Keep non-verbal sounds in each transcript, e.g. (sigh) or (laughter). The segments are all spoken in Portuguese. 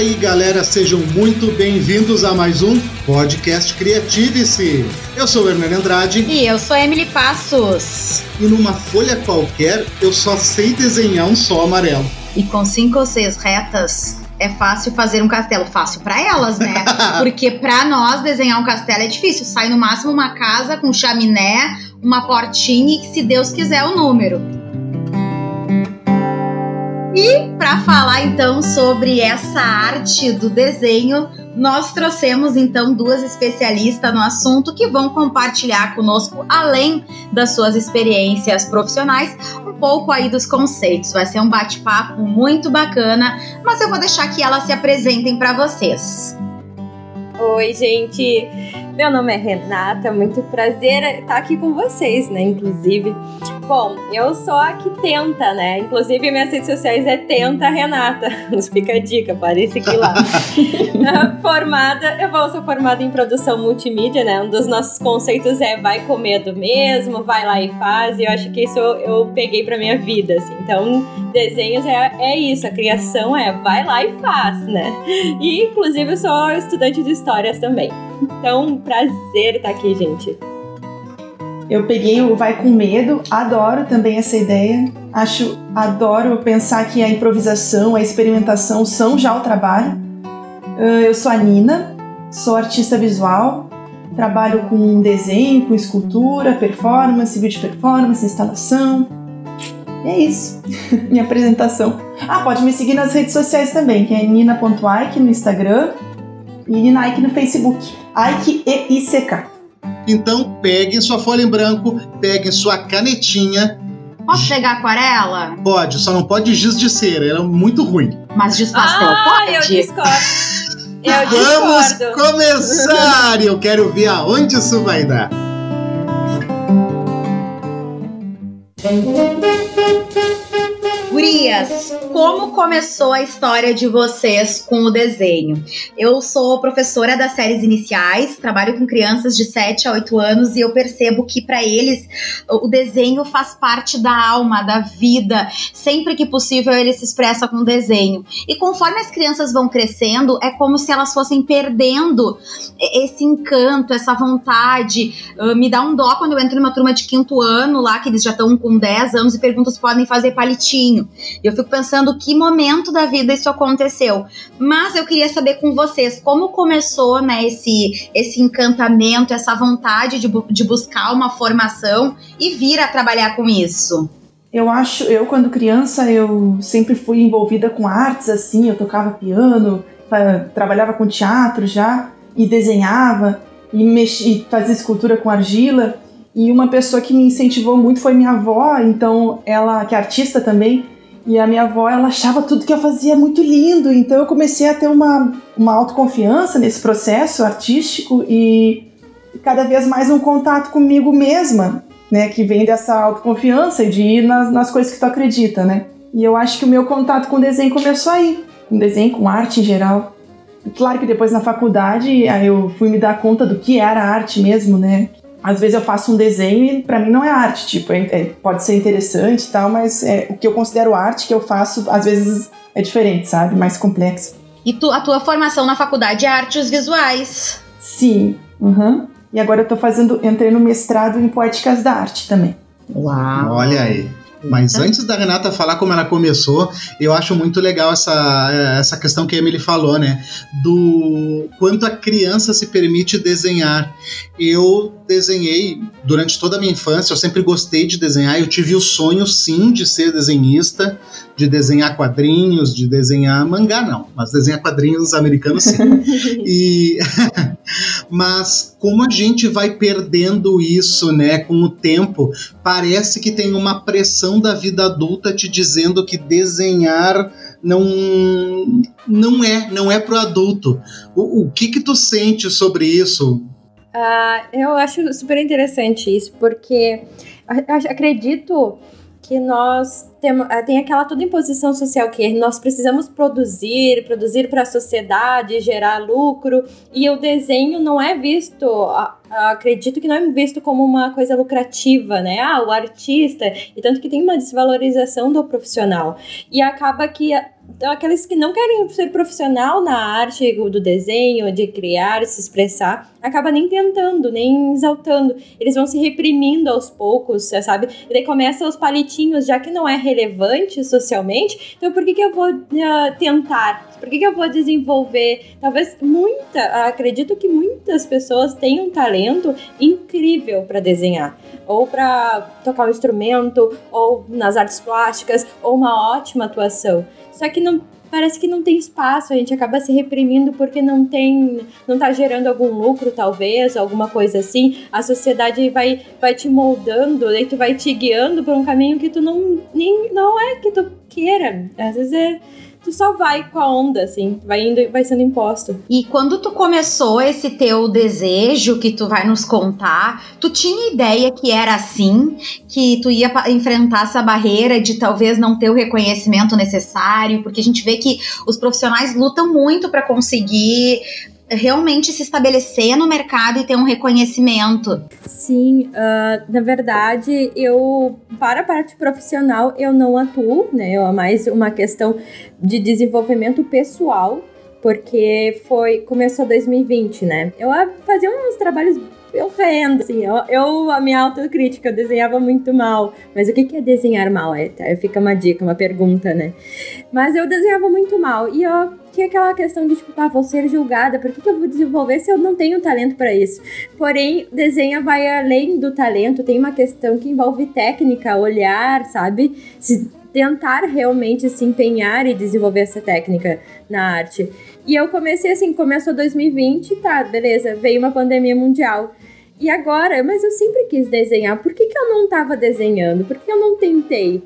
aí, galera, sejam muito bem-vindos a mais um podcast Criative-se. Eu sou o Hernani Andrade. E eu sou Emily Passos. E numa folha qualquer, eu só sei desenhar um sol amarelo. E com cinco ou seis retas, é fácil fazer um castelo. Fácil para elas, né? (laughs) Porque para nós desenhar um castelo é difícil. Sai no máximo uma casa com chaminé, uma portinha e, se Deus quiser, o número. E para falar então sobre essa arte do desenho, nós trouxemos então duas especialistas no assunto que vão compartilhar conosco, além das suas experiências profissionais, um pouco aí dos conceitos. Vai ser um bate-papo muito bacana, mas eu vou deixar que elas se apresentem para vocês. Oi, gente. Meu nome é Renata, muito prazer estar aqui com vocês, né? Inclusive, bom, eu sou a que tenta, né? Inclusive, minhas redes sociais é Tenta Renata. (laughs) Nos fica a dica, parece seguir lá. (laughs) formada, eu vou ser formada em produção multimídia, né? Um dos nossos conceitos é vai com medo mesmo, vai lá e faz. E eu acho que isso eu, eu peguei pra minha vida, assim. Então, desenhos é, é isso, a criação é vai lá e faz, né? E, inclusive, eu sou estudante de histórias também. Então, prazer estar aqui, gente. Eu peguei o Vai com Medo, adoro também essa ideia. Acho, adoro pensar que a improvisação, a experimentação são já o trabalho. Ah, eu sou a Nina, sou artista visual, trabalho com desenho, com escultura, performance, vídeo performance, instalação. E é isso, (laughs) minha apresentação. Ah, pode me seguir nas redes sociais também, que é nina.ike no Instagram e Nina Ike no Facebook. Ike e ICK. Então peguem sua folha em branco, peguem sua canetinha. Posso pegar aquarela? Pode, só não pode giz de cera, ela é muito ruim. Mas giz pastel ah, pode? eu discordo. Eu Vamos discordo. começar! Eu quero ver aonde isso vai dar. Gurias, como começou a história de vocês com o desenho? Eu sou professora das séries iniciais, trabalho com crianças de 7 a 8 anos e eu percebo que para eles o desenho faz parte da alma, da vida. Sempre que possível ele se expressa com desenho. E conforme as crianças vão crescendo, é como se elas fossem perdendo esse encanto, essa vontade. Uh, me dá um dó quando eu entro numa turma de quinto ano lá, que eles já estão com 10 anos e perguntam se podem fazer palitinho. E eu fico pensando que momento da vida isso aconteceu. Mas eu queria saber com vocês como começou, né, esse, esse encantamento, essa vontade de, de buscar uma formação e vir a trabalhar com isso. Eu acho, eu quando criança, eu sempre fui envolvida com artes, assim, eu tocava piano, trabalhava com teatro já, e desenhava, e, mexi, fazia escultura com argila. E uma pessoa que me incentivou muito foi minha avó, então ela, que é artista também, e a minha avó, ela achava tudo que eu fazia muito lindo, então eu comecei a ter uma, uma autoconfiança nesse processo artístico e cada vez mais um contato comigo mesma, né, que vem dessa autoconfiança e de ir nas, nas coisas que tu acredita, né? E eu acho que o meu contato com desenho começou aí, com desenho, com arte em geral. Claro que depois na faculdade eu fui me dar conta do que era arte mesmo, né? Às vezes eu faço um desenho e pra mim não é arte, tipo, é- é- pode ser interessante e tal, mas é, o que eu considero arte que eu faço às vezes é diferente, sabe? Mais complexo. E tu, a tua formação na faculdade é artes visuais. Sim, uhum. E agora eu tô fazendo, entrei no mestrado em poéticas da arte também. Uau! Olha aí. Mas antes da Renata falar como ela começou, eu acho muito legal essa, essa questão que a Emily falou, né? Do quanto a criança se permite desenhar. Eu desenhei durante toda a minha infância, eu sempre gostei de desenhar. Eu tive o sonho, sim, de ser desenhista, de desenhar quadrinhos, de desenhar mangá, não, mas desenhar quadrinhos americanos, sim. (laughs) e (laughs) mas como a gente vai perdendo isso, né, com o tempo, parece que tem uma pressão da vida adulta te dizendo que desenhar não não é, não é pro adulto. O, o que que tu sente sobre isso? Ah, eu acho super interessante isso, porque acredito que nós tem, tem aquela toda imposição social que nós precisamos produzir, produzir para a sociedade, gerar lucro, e o desenho não é visto, acredito que não é visto como uma coisa lucrativa, né? Ah, o artista, e tanto que tem uma desvalorização do profissional. E acaba que então, aqueles que não querem ser profissional na arte do desenho, de criar, se expressar, acaba nem tentando, nem exaltando. Eles vão se reprimindo aos poucos, sabe? E daí começa os palitinhos, já que não é relevante socialmente, então por que, que eu vou uh, tentar? Por que, que eu vou desenvolver? Talvez muita, acredito que muitas pessoas têm um talento incrível para desenhar, ou para tocar um instrumento, ou nas artes plásticas, ou uma ótima atuação. Só que não parece que não tem espaço, a gente acaba se reprimindo porque não tem, não tá gerando algum lucro talvez, alguma coisa assim. A sociedade vai vai te moldando, daí tu vai te guiando por um caminho que tu não nem não é que tu queira. Às vezes é tu só vai com a onda, assim, vai indo vai sendo imposto. E quando tu começou esse teu desejo que tu vai nos contar, tu tinha ideia que era assim, que tu ia enfrentar essa barreira de talvez não ter o reconhecimento necessário, porque a gente vê que os profissionais lutam muito para conseguir realmente se estabelecer no mercado e ter um reconhecimento. Sim, uh, na verdade, eu para a parte profissional eu não atuo, né? É mais uma questão de desenvolvimento pessoal, porque foi começou 2020, né? Eu fazia uns trabalhos eu rendo, assim, eu, eu, a minha autocrítica, eu desenhava muito mal. Mas o que, que é desenhar mal? É, tá, fica uma dica, uma pergunta, né? Mas eu desenhava muito mal. E eu tinha aquela questão de, tipo, ah, vou ser julgada, por que, que eu vou desenvolver se eu não tenho talento para isso? Porém, desenha vai além do talento, tem uma questão que envolve técnica, olhar, sabe? Se tentar realmente se empenhar e desenvolver essa técnica na arte. E eu comecei assim, começou 2020, tá, beleza, veio uma pandemia mundial. E agora, mas eu sempre quis desenhar, por que, que eu não tava desenhando? Por que eu não tentei?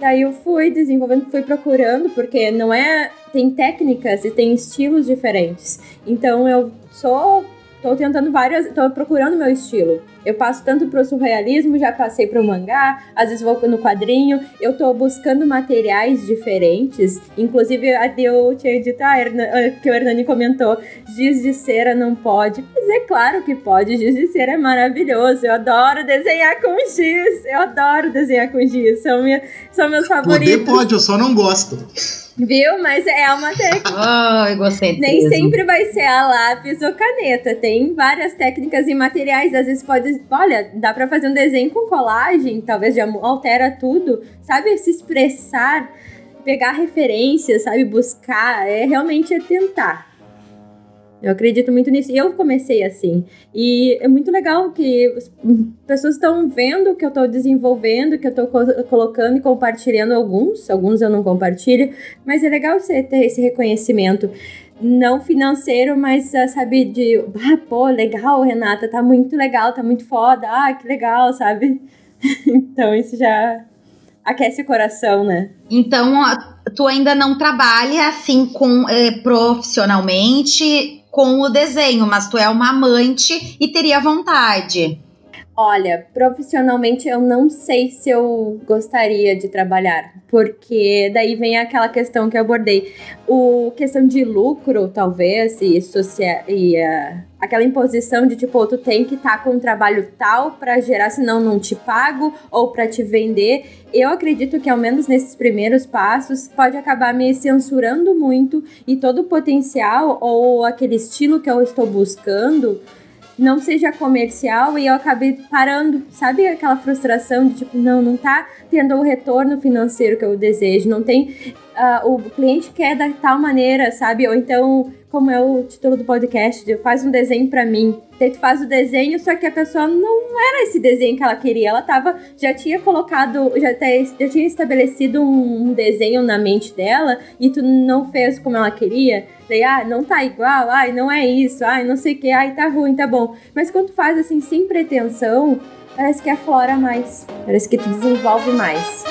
Daí eu fui desenvolvendo, fui procurando, porque não é. Tem técnicas e tem estilos diferentes. Então eu sou Tô tentando várias, tô procurando meu estilo. Eu passo tanto pro surrealismo, já passei pro mangá, às vezes vou no quadrinho. Eu tô buscando materiais diferentes. Inclusive, eu tinha dito ah, ah, que o Hernani comentou: giz de cera não pode. Mas é claro que pode, giz de cera é maravilhoso. Eu adoro desenhar com giz. Eu adoro desenhar com giz. São, minha, são meus favoritos. Poder pode, eu só não gosto. Viu? Mas é uma técnica. Ai, gostei. Nem sempre vai ser a lápis ou caneta. Tem várias técnicas e materiais. Às vezes pode. Olha, dá pra fazer um desenho com colagem, talvez já altera tudo. Sabe? Se expressar, pegar referências, sabe? Buscar. É realmente é tentar. Eu acredito muito nisso. E eu comecei assim. E é muito legal que as pessoas estão vendo que eu estou desenvolvendo, que eu estou colocando e compartilhando alguns. Alguns eu não compartilho. Mas é legal você ter esse reconhecimento. Não financeiro, mas ah, sabe, de ah, pô, legal, Renata, tá muito legal, tá muito foda, ah, que legal, sabe? (laughs) então isso já aquece o coração, né? Então, tu ainda não trabalha assim com eh, profissionalmente com o desenho, mas tu é uma amante e teria vontade. Olha, profissionalmente eu não sei se eu gostaria de trabalhar, porque daí vem aquela questão que eu abordei. O questão de lucro, talvez, e, social, e uh, aquela imposição de tipo, tu tem que estar tá com um trabalho tal para gerar, senão não te pago, ou para te vender. Eu acredito que, ao menos nesses primeiros passos, pode acabar me censurando muito e todo o potencial ou aquele estilo que eu estou buscando não seja comercial e eu acabei parando, sabe aquela frustração de tipo, não, não tá tendo o retorno financeiro que eu desejo, não tem, uh, o cliente quer da tal maneira, sabe? Ou então, como é o título do podcast, faz um desenho para mim. Daí tu faz o desenho, só que a pessoa não era esse desenho que ela queria. Ela tava, já tinha colocado, já, te, já tinha estabelecido um, um desenho na mente dela e tu não fez como ela queria. Daí, ah, não tá igual, ai, não é isso, ai, não sei o que, ai, tá ruim, tá bom. Mas quando tu faz assim, sem pretensão, parece que aflora mais. Parece que tu desenvolve mais.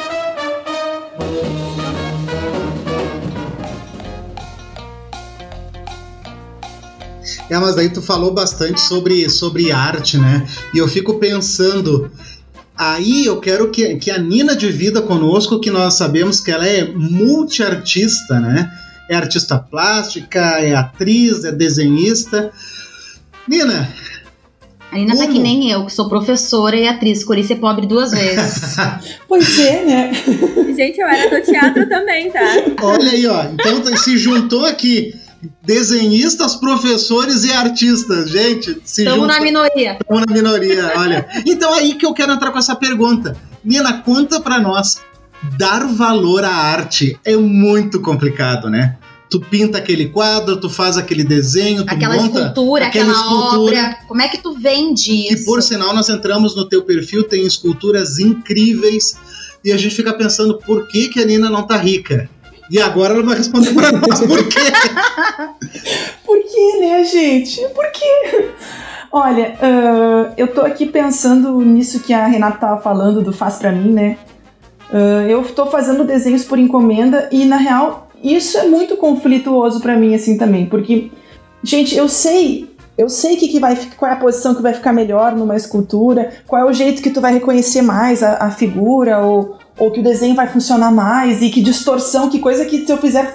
É, mas daí tu falou bastante sobre, sobre arte, né? E eu fico pensando Aí eu quero que, que a Nina divida conosco, que nós sabemos que ela é multiartista, né? É artista plástica, é atriz, é desenhista. Nina, a Nina Como? tá que nem eu, que sou professora e atriz, escolhi ser pobre duas vezes. (laughs) pois é, né? Gente, eu era do teatro também, tá? Olha aí, ó. Então se juntou aqui desenhistas, professores e artistas. Gente, se Estamos na minoria. Estamos na minoria, olha. Então aí que eu quero entrar com essa pergunta. Nina, conta para nós. Dar valor à arte é muito complicado, né? tu pinta aquele quadro, tu faz aquele desenho, tu aquela monta escultura, aquela escultura. obra. Como é que tu vende isso? E por sinal, nós entramos no teu perfil, tem esculturas incríveis e a gente fica pensando por que, que a Nina não tá rica. E agora ela vai responder pra nós por quê. (laughs) por quê, né, gente? Por quê? Olha, uh, eu tô aqui pensando nisso que a Renata tava falando do Faz Pra Mim, né? Uh, eu tô fazendo desenhos por encomenda e, na real, isso é muito conflituoso para mim, assim, também, porque, gente, eu sei. Eu sei que, que vai, qual é a posição que vai ficar melhor numa escultura, qual é o jeito que tu vai reconhecer mais a, a figura, ou, ou que o desenho vai funcionar mais, e que distorção, que coisa que se eu fizer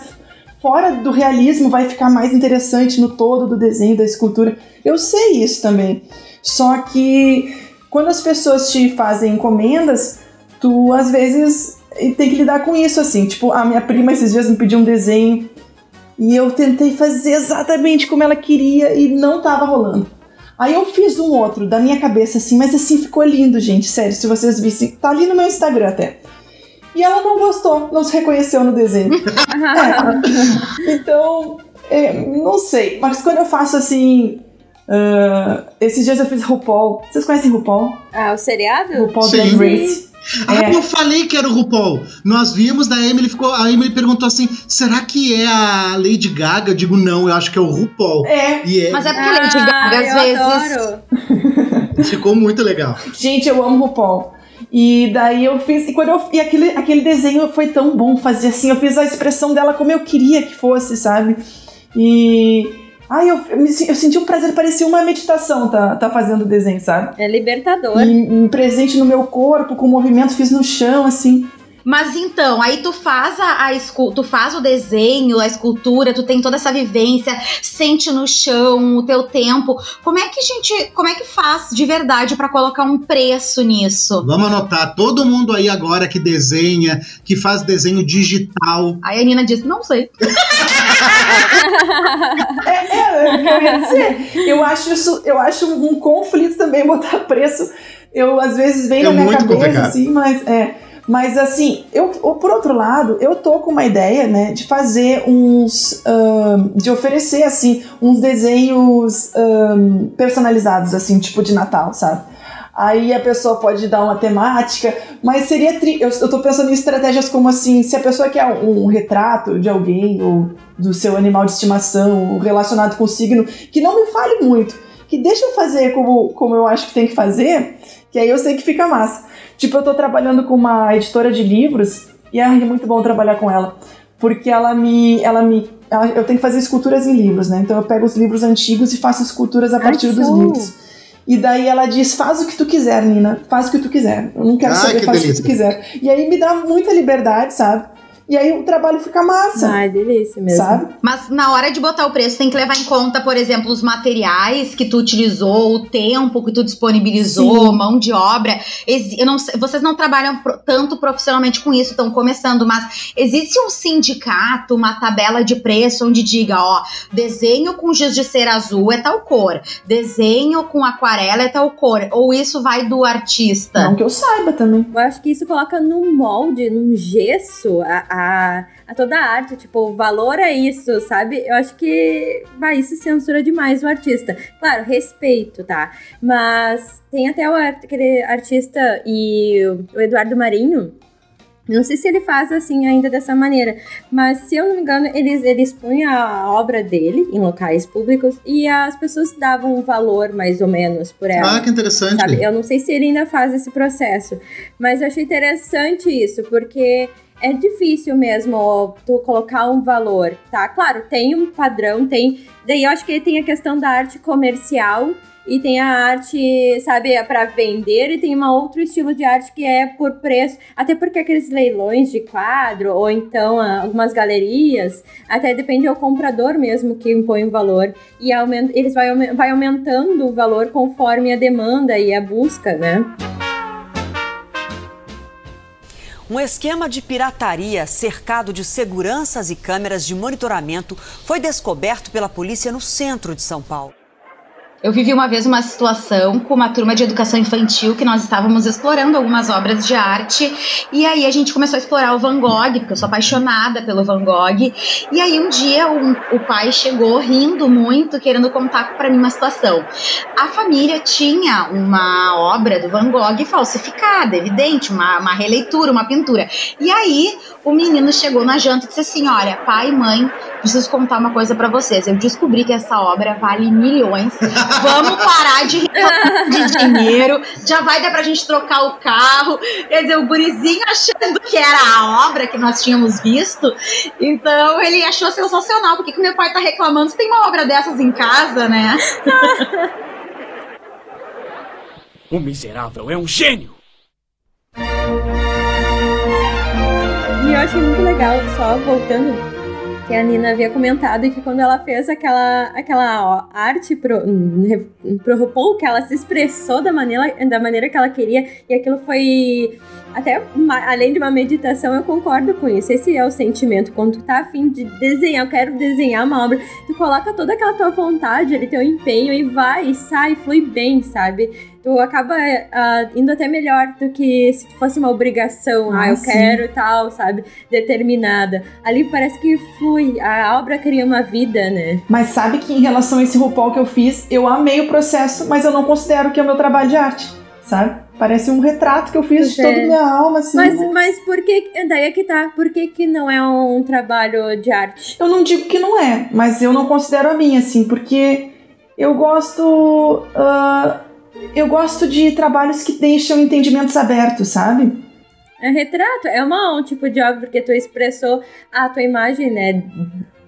fora do realismo vai ficar mais interessante no todo do desenho da escultura. Eu sei isso também. Só que quando as pessoas te fazem encomendas, tu às vezes tem que lidar com isso, assim. Tipo, a minha prima esses dias me pediu um desenho e eu tentei fazer exatamente como ela queria e não tava rolando. Aí eu fiz um outro da minha cabeça, assim, mas assim ficou lindo, gente. Sério, se vocês vissem, tá ali no meu Instagram até. E ela não gostou, não se reconheceu no desenho. (laughs) é. Então, é, não sei. Mas quando eu faço assim. Uh, esses dias eu fiz RuPaul. Vocês conhecem RuPaul? Ah, o seriado? RuPaul Drag Race. Ah, é. eu falei que era o RuPaul. Nós vimos, da Emily ficou. A Emily perguntou assim: será que é a Lady Gaga? Eu digo, não, eu acho que é o RuPaul. É. é. Mas é porque a Lady Gaga, às vezes. Adoro. (laughs) Ficou muito legal. Gente, eu amo RuPaul. E daí eu fiz. E, quando eu, e aquele, aquele desenho foi tão bom fazer assim. Eu fiz a expressão dela como eu queria que fosse, sabe? E Ai, eu, eu, eu, senti um prazer, parecia uma meditação tá, tá fazendo o desenho, sabe? É libertador. E, um presente no meu corpo, com o movimento, fiz no chão, assim. Mas então, aí tu faz a, a tu faz o desenho, a escultura, tu tem toda essa vivência, sente no chão o teu tempo. Como é que a gente, como é que faz de verdade para colocar um preço nisso? Vamos anotar, todo mundo aí agora que desenha, que faz desenho digital. Aí a Nina diz: "Não sei". (laughs) é, é, eu ia dizer. Eu acho isso, eu acho um conflito também botar preço. Eu às vezes vem é na minha cabeça complicado. assim, mas é mas assim, eu, por outro lado, eu tô com uma ideia, né, de fazer uns, um, de oferecer assim uns desenhos um, personalizados, assim, tipo de Natal, sabe? Aí a pessoa pode dar uma temática, mas seria tri... eu, eu tô pensando em estratégias como assim, se a pessoa quer um, um retrato de alguém ou do seu animal de estimação relacionado com o signo, que não me fale muito, que deixa eu fazer como, como eu acho que tem que fazer, que aí eu sei que fica massa. Tipo, eu tô trabalhando com uma editora de livros e é muito bom trabalhar com ela, porque ela me, ela me, ela, eu tenho que fazer esculturas em livros, né? Então eu pego os livros antigos e faço esculturas a partir Ai, dos livros. E daí ela diz: faz o que tu quiser, Nina, faz o que tu quiser. Eu não quero saber, que faz delícia. o que tu quiser. E aí me dá muita liberdade, sabe? E aí o trabalho fica massa. Ai, delícia mesmo. Sabe? Mas na hora de botar o preço, tem que levar em conta, por exemplo, os materiais que tu utilizou, o tempo que tu disponibilizou, Sim. mão de obra. Eu não, vocês não trabalham tanto profissionalmente com isso, estão começando, mas existe um sindicato, uma tabela de preço onde diga, ó, desenho com giz de cera azul é tal cor, desenho com aquarela é tal cor, ou isso vai do artista? Não que eu saiba também. Eu acho que isso coloca no molde, num gesso, a a, a toda a arte, tipo, o valor é isso, sabe? Eu acho que vai, isso censura demais o artista. Claro, respeito, tá? Mas tem até o, aquele artista e o Eduardo Marinho, não sei se ele faz assim ainda dessa maneira, mas se eu não me engano, eles, eles expõe a obra dele em locais públicos e as pessoas davam um valor mais ou menos por ela. Ah, que interessante. Sabe? Eu não sei se ele ainda faz esse processo, mas eu achei interessante isso, porque é difícil mesmo tu colocar um valor, tá? Claro, tem um padrão, tem. Daí eu acho que tem a questão da arte comercial e tem a arte, sabe, para vender e tem um outro estilo de arte que é por preço, até porque aqueles leilões de quadro ou então ah, algumas galerias, até depende do comprador mesmo que impõe o valor e aumenta, eles vai, vai aumentando o valor conforme a demanda e a busca, né? Um esquema de pirataria cercado de seguranças e câmeras de monitoramento foi descoberto pela polícia no centro de São Paulo. Eu vivi uma vez uma situação com uma turma de educação infantil que nós estávamos explorando algumas obras de arte e aí a gente começou a explorar o Van Gogh, porque eu sou apaixonada pelo Van Gogh. E aí um dia um, o pai chegou rindo muito, querendo contar para mim uma situação. A família tinha uma obra do Van Gogh falsificada, evidente, uma, uma releitura, uma pintura. E aí o menino chegou na janta e disse assim: Olha, pai e mãe, preciso contar uma coisa para vocês. Eu descobri que essa obra vale milhões. Vamos parar de, de dinheiro. Já vai dar pra gente trocar o carro. Quer dizer, o gurizinho achando que era a obra que nós tínhamos visto. Então ele achou sensacional. Por que, que meu pai tá reclamando se tem uma obra dessas em casa, né? o miserável é um gênio! E eu achei muito legal, só voltando, que a Nina havia comentado que quando ela fez aquela, aquela ó, arte pro, pro RuPaul, que ela se expressou da maneira, da maneira que ela queria, e aquilo foi até uma, além de uma meditação, eu concordo com isso. Esse é o sentimento. Quando tu tá afim de desenhar, eu quero desenhar uma obra, tu coloca toda aquela tua vontade ali, teu empenho e vai, e sai, flui bem, sabe? Tu acaba uh, indo até melhor do que se fosse uma obrigação. Ah, ah eu sim. quero e tal, sabe? Determinada. Ali parece que flui, a obra cria uma vida, né? Mas sabe que em relação a esse RuPaul que eu fiz, eu amei o processo, mas eu não considero que é o meu trabalho de arte, sabe? Parece um retrato que eu fiz de toda a é. minha alma, assim. Mas, né? mas por que. Daí é que tá. Por que, que não é um trabalho de arte? Eu não digo que não é, mas eu não considero a minha, assim, porque eu gosto. Uh, eu gosto de trabalhos que deixam entendimentos abertos, sabe? É retrato, é uma, um tipo de obra, porque tu expressou a tua imagem, né?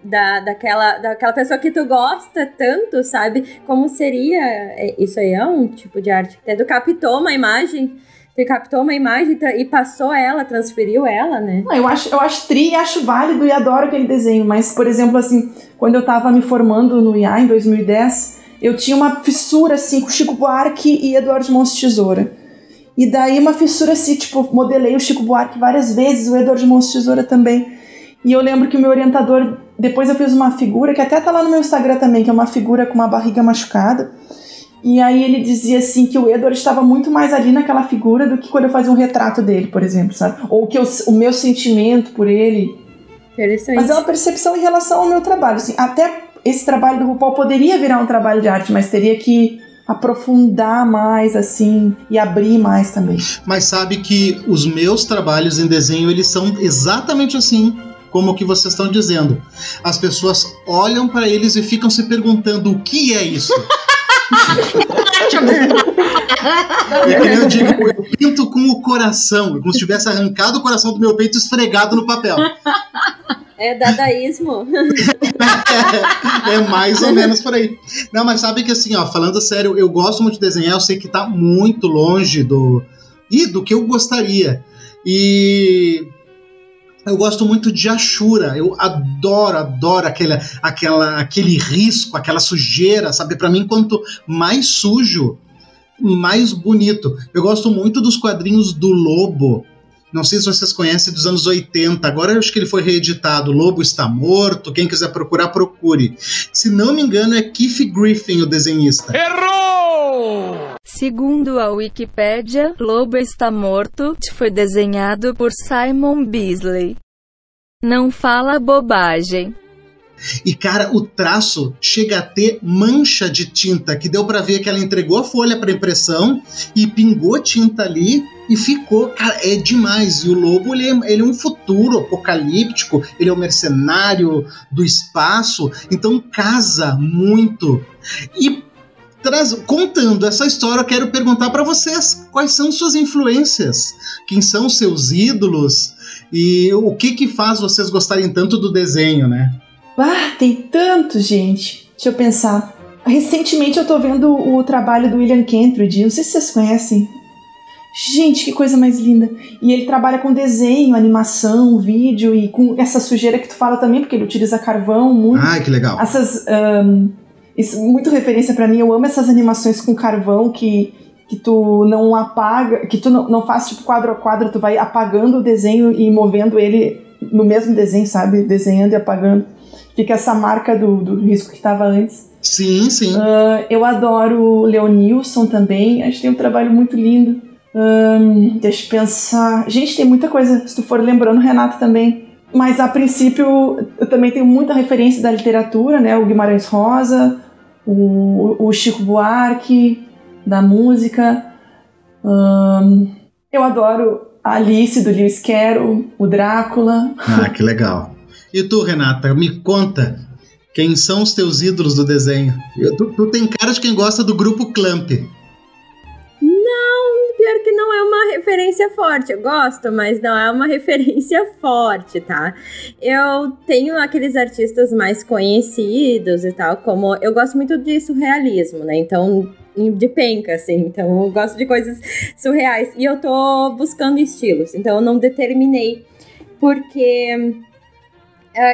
da, daquela, daquela pessoa que tu gosta tanto, sabe? Como seria. É, isso aí é um tipo de arte. É, tu captou uma imagem. Tu captou uma imagem e passou ela, transferiu ela, né? Não, eu acho, eu acho tri e acho válido e adoro aquele desenho. Mas, por exemplo, assim, quando eu tava me formando no IA em 2010, eu tinha uma fissura assim com Chico Buarque e Eduardo Mons Tesoura. E daí uma fissura assim, tipo, modelei o Chico Buarque várias vezes, o Eduardo Mons Tesoura também. E eu lembro que o meu orientador, depois eu fiz uma figura, que até tá lá no meu Instagram também, que é uma figura com uma barriga machucada. E aí ele dizia assim que o Edward estava muito mais ali naquela figura do que quando eu fazia um retrato dele, por exemplo, sabe? Ou que eu, o meu sentimento por ele. Interessante. Mas é uma percepção em relação ao meu trabalho. Assim, até esse trabalho do RuPaul poderia virar um trabalho de arte, mas teria que aprofundar mais assim e abrir mais também. Mas sabe que os meus trabalhos em desenho eles são exatamente assim como o que vocês estão dizendo. As pessoas olham para eles e ficam se perguntando o que é isso. é (laughs) que eu digo, eu pinto com o coração, como se tivesse arrancado o coração do meu peito esfregado no papel. É dadaísmo. (laughs) é, mais ou menos por aí. Não, mas sabe que assim, ó, falando sério, eu gosto muito de desenhar, eu sei que tá muito longe do. e do que eu gostaria. E eu gosto muito de Ashura. Eu adoro, adoro aquele, aquela, aquele risco, aquela sujeira, sabe? Para mim, quanto mais sujo, mais bonito. Eu gosto muito dos quadrinhos do Lobo. Não sei se vocês conhecem dos anos 80. Agora eu acho que ele foi reeditado. O Lobo está morto. Quem quiser procurar, procure. Se não me engano, é Keith Griffin, o desenhista. Errou! Segundo a Wikipédia, Lobo está morto foi desenhado por Simon Beasley. Não fala bobagem. E cara, o traço chega a ter mancha de tinta, que deu para ver que ela entregou a folha para impressão e pingou tinta ali e ficou, cara, é demais. E o lobo ele é, ele é um futuro apocalíptico, ele é um mercenário do espaço, então casa muito. E traz, contando essa história, eu quero perguntar para vocês quais são suas influências, quem são seus ídolos e o que que faz vocês gostarem tanto do desenho, né? Ah, tem tanto, gente. Deixa eu pensar. Recentemente eu tô vendo o trabalho do William Kentridge, não sei se vocês conhecem. Gente, que coisa mais linda. E ele trabalha com desenho, animação, vídeo e com essa sujeira que tu fala também, porque ele utiliza carvão muito. Ai, que legal. Essas. Um, isso, muito referência para mim. Eu amo essas animações com carvão que, que tu não apaga, que tu não, não faz tipo quadro a quadro, tu vai apagando o desenho e movendo ele no mesmo desenho, sabe? Desenhando e apagando. Fica essa marca do, do risco que estava antes. Sim, sim. Uh, eu adoro o Leonilson também. Acho que tem um trabalho muito lindo. Um, deixa eu pensar. Gente, tem muita coisa. Se tu for lembrando, Renato também. Mas a princípio, eu também tenho muita referência da literatura, né? O Guimarães Rosa, o, o Chico Buarque, da música. Um, eu adoro a Alice do Lewis Carroll, o Drácula. Ah, que legal. E tu, Renata, me conta quem são os teus ídolos do desenho? Eu, tu, tu tem cara de quem gosta do grupo Clamp pior que não é uma referência forte. Eu gosto, mas não é uma (laughs) referência forte, tá? Eu tenho aqueles artistas mais conhecidos e tal, como eu gosto muito de surrealismo, né? Então, de penca, assim. Então, eu gosto de coisas surreais. E eu tô buscando estilos, então eu não determinei. Porque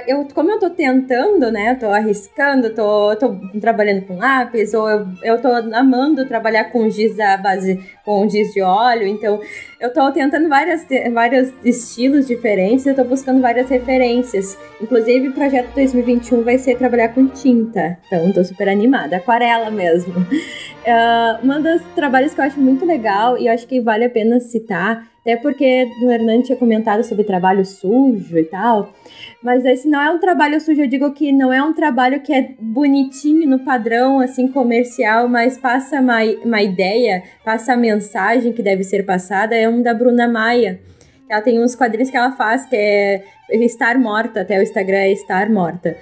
eu, como eu tô tentando, né? Tô arriscando, tô, tô trabalhando com lápis, ou eu, eu tô amando trabalhar com giz à base, com giz de óleo, então eu tô tentando várias, vários estilos diferentes, eu tô buscando várias referências. Inclusive, o projeto 2021 vai ser trabalhar com tinta, então tô super animada, aquarela mesmo. (laughs) Uh, um dos trabalhos que eu acho muito legal e eu acho que vale a pena citar até porque o Hernani tinha comentado sobre trabalho sujo e tal. Mas esse não é um trabalho sujo, eu digo que não é um trabalho que é bonitinho no padrão, assim, comercial, mas passa uma, uma ideia, passa a mensagem que deve ser passada. É um da Bruna Maia. Ela tem uns quadrinhos que ela faz, que é Estar Morta, até o Instagram é Estar Morta.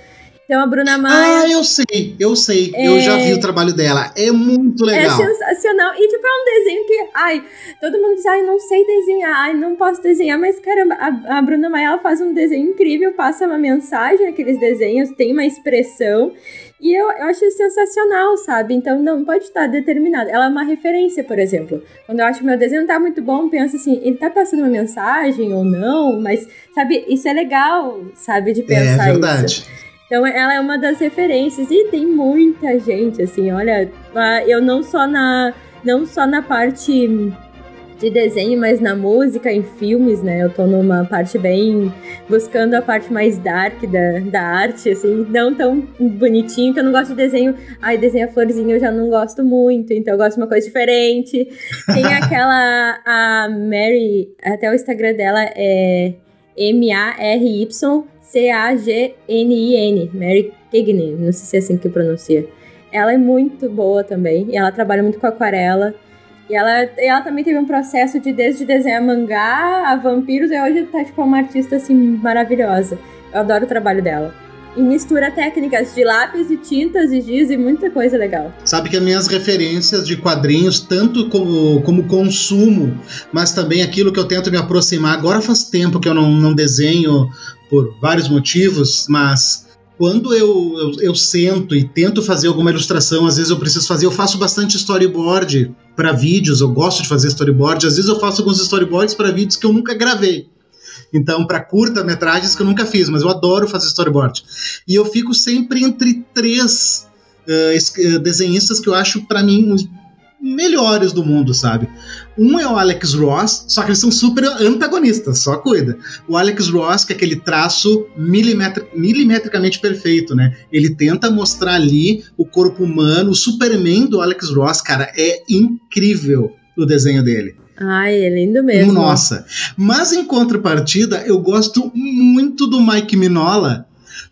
Então a Bruna Maia. Ah, eu sei, eu sei. É... Eu já vi o trabalho dela. É muito legal. É sensacional. E, tipo, é um desenho que, ai, todo mundo diz, ai, não sei desenhar, ai, não posso desenhar, mas caramba, a, a Bruna Maia ela faz um desenho incrível, passa uma mensagem naqueles desenhos, tem uma expressão. E eu, eu acho sensacional, sabe? Então não pode estar determinado. Ela é uma referência, por exemplo. Quando eu acho que meu desenho não tá muito bom, penso assim, ele tá passando uma mensagem ou não, mas, sabe, isso é legal, sabe, de pensar é verdade. isso. Então ela é uma das referências e tem muita gente assim, olha, eu não só na não só na parte de desenho, mas na música, em filmes, né? Eu tô numa parte bem buscando a parte mais dark da, da arte, assim, não tão bonitinho, que eu não gosto de desenho. Ai, desenho a florzinha eu já não gosto muito, então eu gosto de uma coisa diferente. (laughs) Tem aquela a Mary, até o Instagram dela é M A R Y C-A-G-N-I-N, Mary Kignin, não sei se é assim que pronuncia. Ela é muito boa também, e ela trabalha muito com aquarela. E ela, ela também teve um processo de desde desenhar mangá a vampiros, e hoje tá tipo uma artista assim maravilhosa. Eu adoro o trabalho dela e mistura técnicas de lápis e tintas e giz e muita coisa legal. Sabe que as minhas referências de quadrinhos, tanto como, como consumo, mas também aquilo que eu tento me aproximar. Agora faz tempo que eu não, não desenho por vários motivos, mas quando eu, eu, eu, sento e tento fazer alguma ilustração, às vezes eu preciso fazer, eu faço bastante storyboard para vídeos, eu gosto de fazer storyboard, às vezes eu faço alguns storyboards para vídeos que eu nunca gravei. Então, para curta-metragens que eu nunca fiz, mas eu adoro fazer storyboard. E eu fico sempre entre três uh, desenhistas que eu acho, para mim, os melhores do mundo, sabe? Um é o Alex Ross, só que eles são super antagonistas, só cuida. O Alex Ross, que é aquele traço milimetri milimetricamente perfeito, né? Ele tenta mostrar ali o corpo humano, o Superman do Alex Ross, cara, é incrível o desenho dele. Ai, é lindo mesmo. Nossa. Mas em contrapartida, eu gosto muito do Mike Minola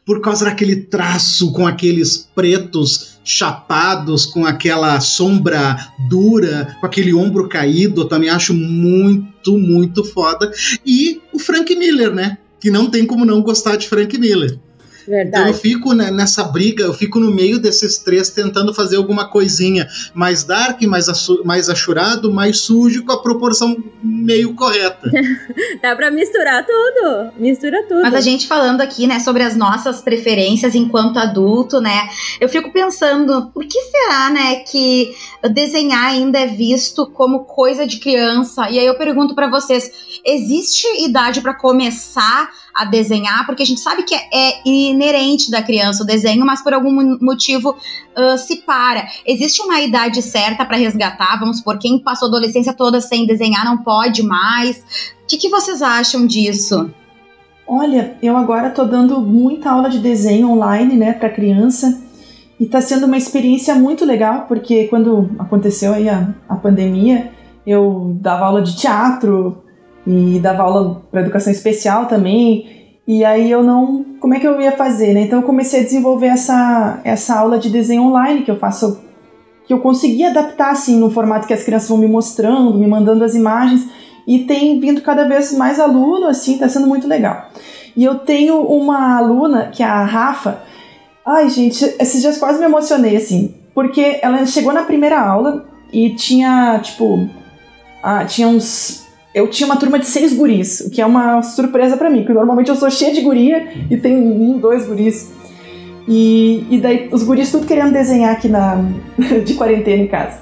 por causa daquele traço com aqueles pretos chapados, com aquela sombra dura, com aquele ombro caído, eu também acho muito, muito foda. E o Frank Miller, né? Que não tem como não gostar de Frank Miller. Verdade. Então eu fico nessa briga, eu fico no meio desses três tentando fazer alguma coisinha mais dark, mais, mais achurado, mais sujo, com a proporção meio correta. (laughs) Dá pra misturar tudo. Mistura tudo. Mas a gente falando aqui, né, sobre as nossas preferências enquanto adulto, né? Eu fico pensando, por que será, né, que desenhar ainda é visto como coisa de criança? E aí eu pergunto para vocês, existe idade para começar a desenhar? Porque a gente sabe que é, inerente da criança o desenho, mas por algum motivo uh, se para. Existe uma idade certa para resgatar? Vamos supor, quem passou a adolescência toda sem desenhar não pode mais. O que, que vocês acham disso? Olha, eu agora tô dando muita aula de desenho online, né, para criança. E está sendo uma experiência muito legal, porque quando aconteceu aí a, a pandemia, eu dava aula de teatro e dava aula para educação especial também. E aí eu não. Como é que eu ia fazer, né? Então eu comecei a desenvolver essa, essa aula de desenho online que eu faço. Que eu consegui adaptar assim no formato que as crianças vão me mostrando, me mandando as imagens. E tem vindo cada vez mais aluno, assim, tá sendo muito legal. E eu tenho uma aluna, que é a Rafa, Ai, gente, esses dias quase me emocionei, assim. Porque ela chegou na primeira aula e tinha, tipo. Ah, tinha uns. Eu tinha uma turma de seis guris, o que é uma surpresa para mim, porque normalmente eu sou cheia de guria e tem um, dois guris. E, e daí os guris tudo querendo desenhar aqui na, (laughs) de quarentena em casa.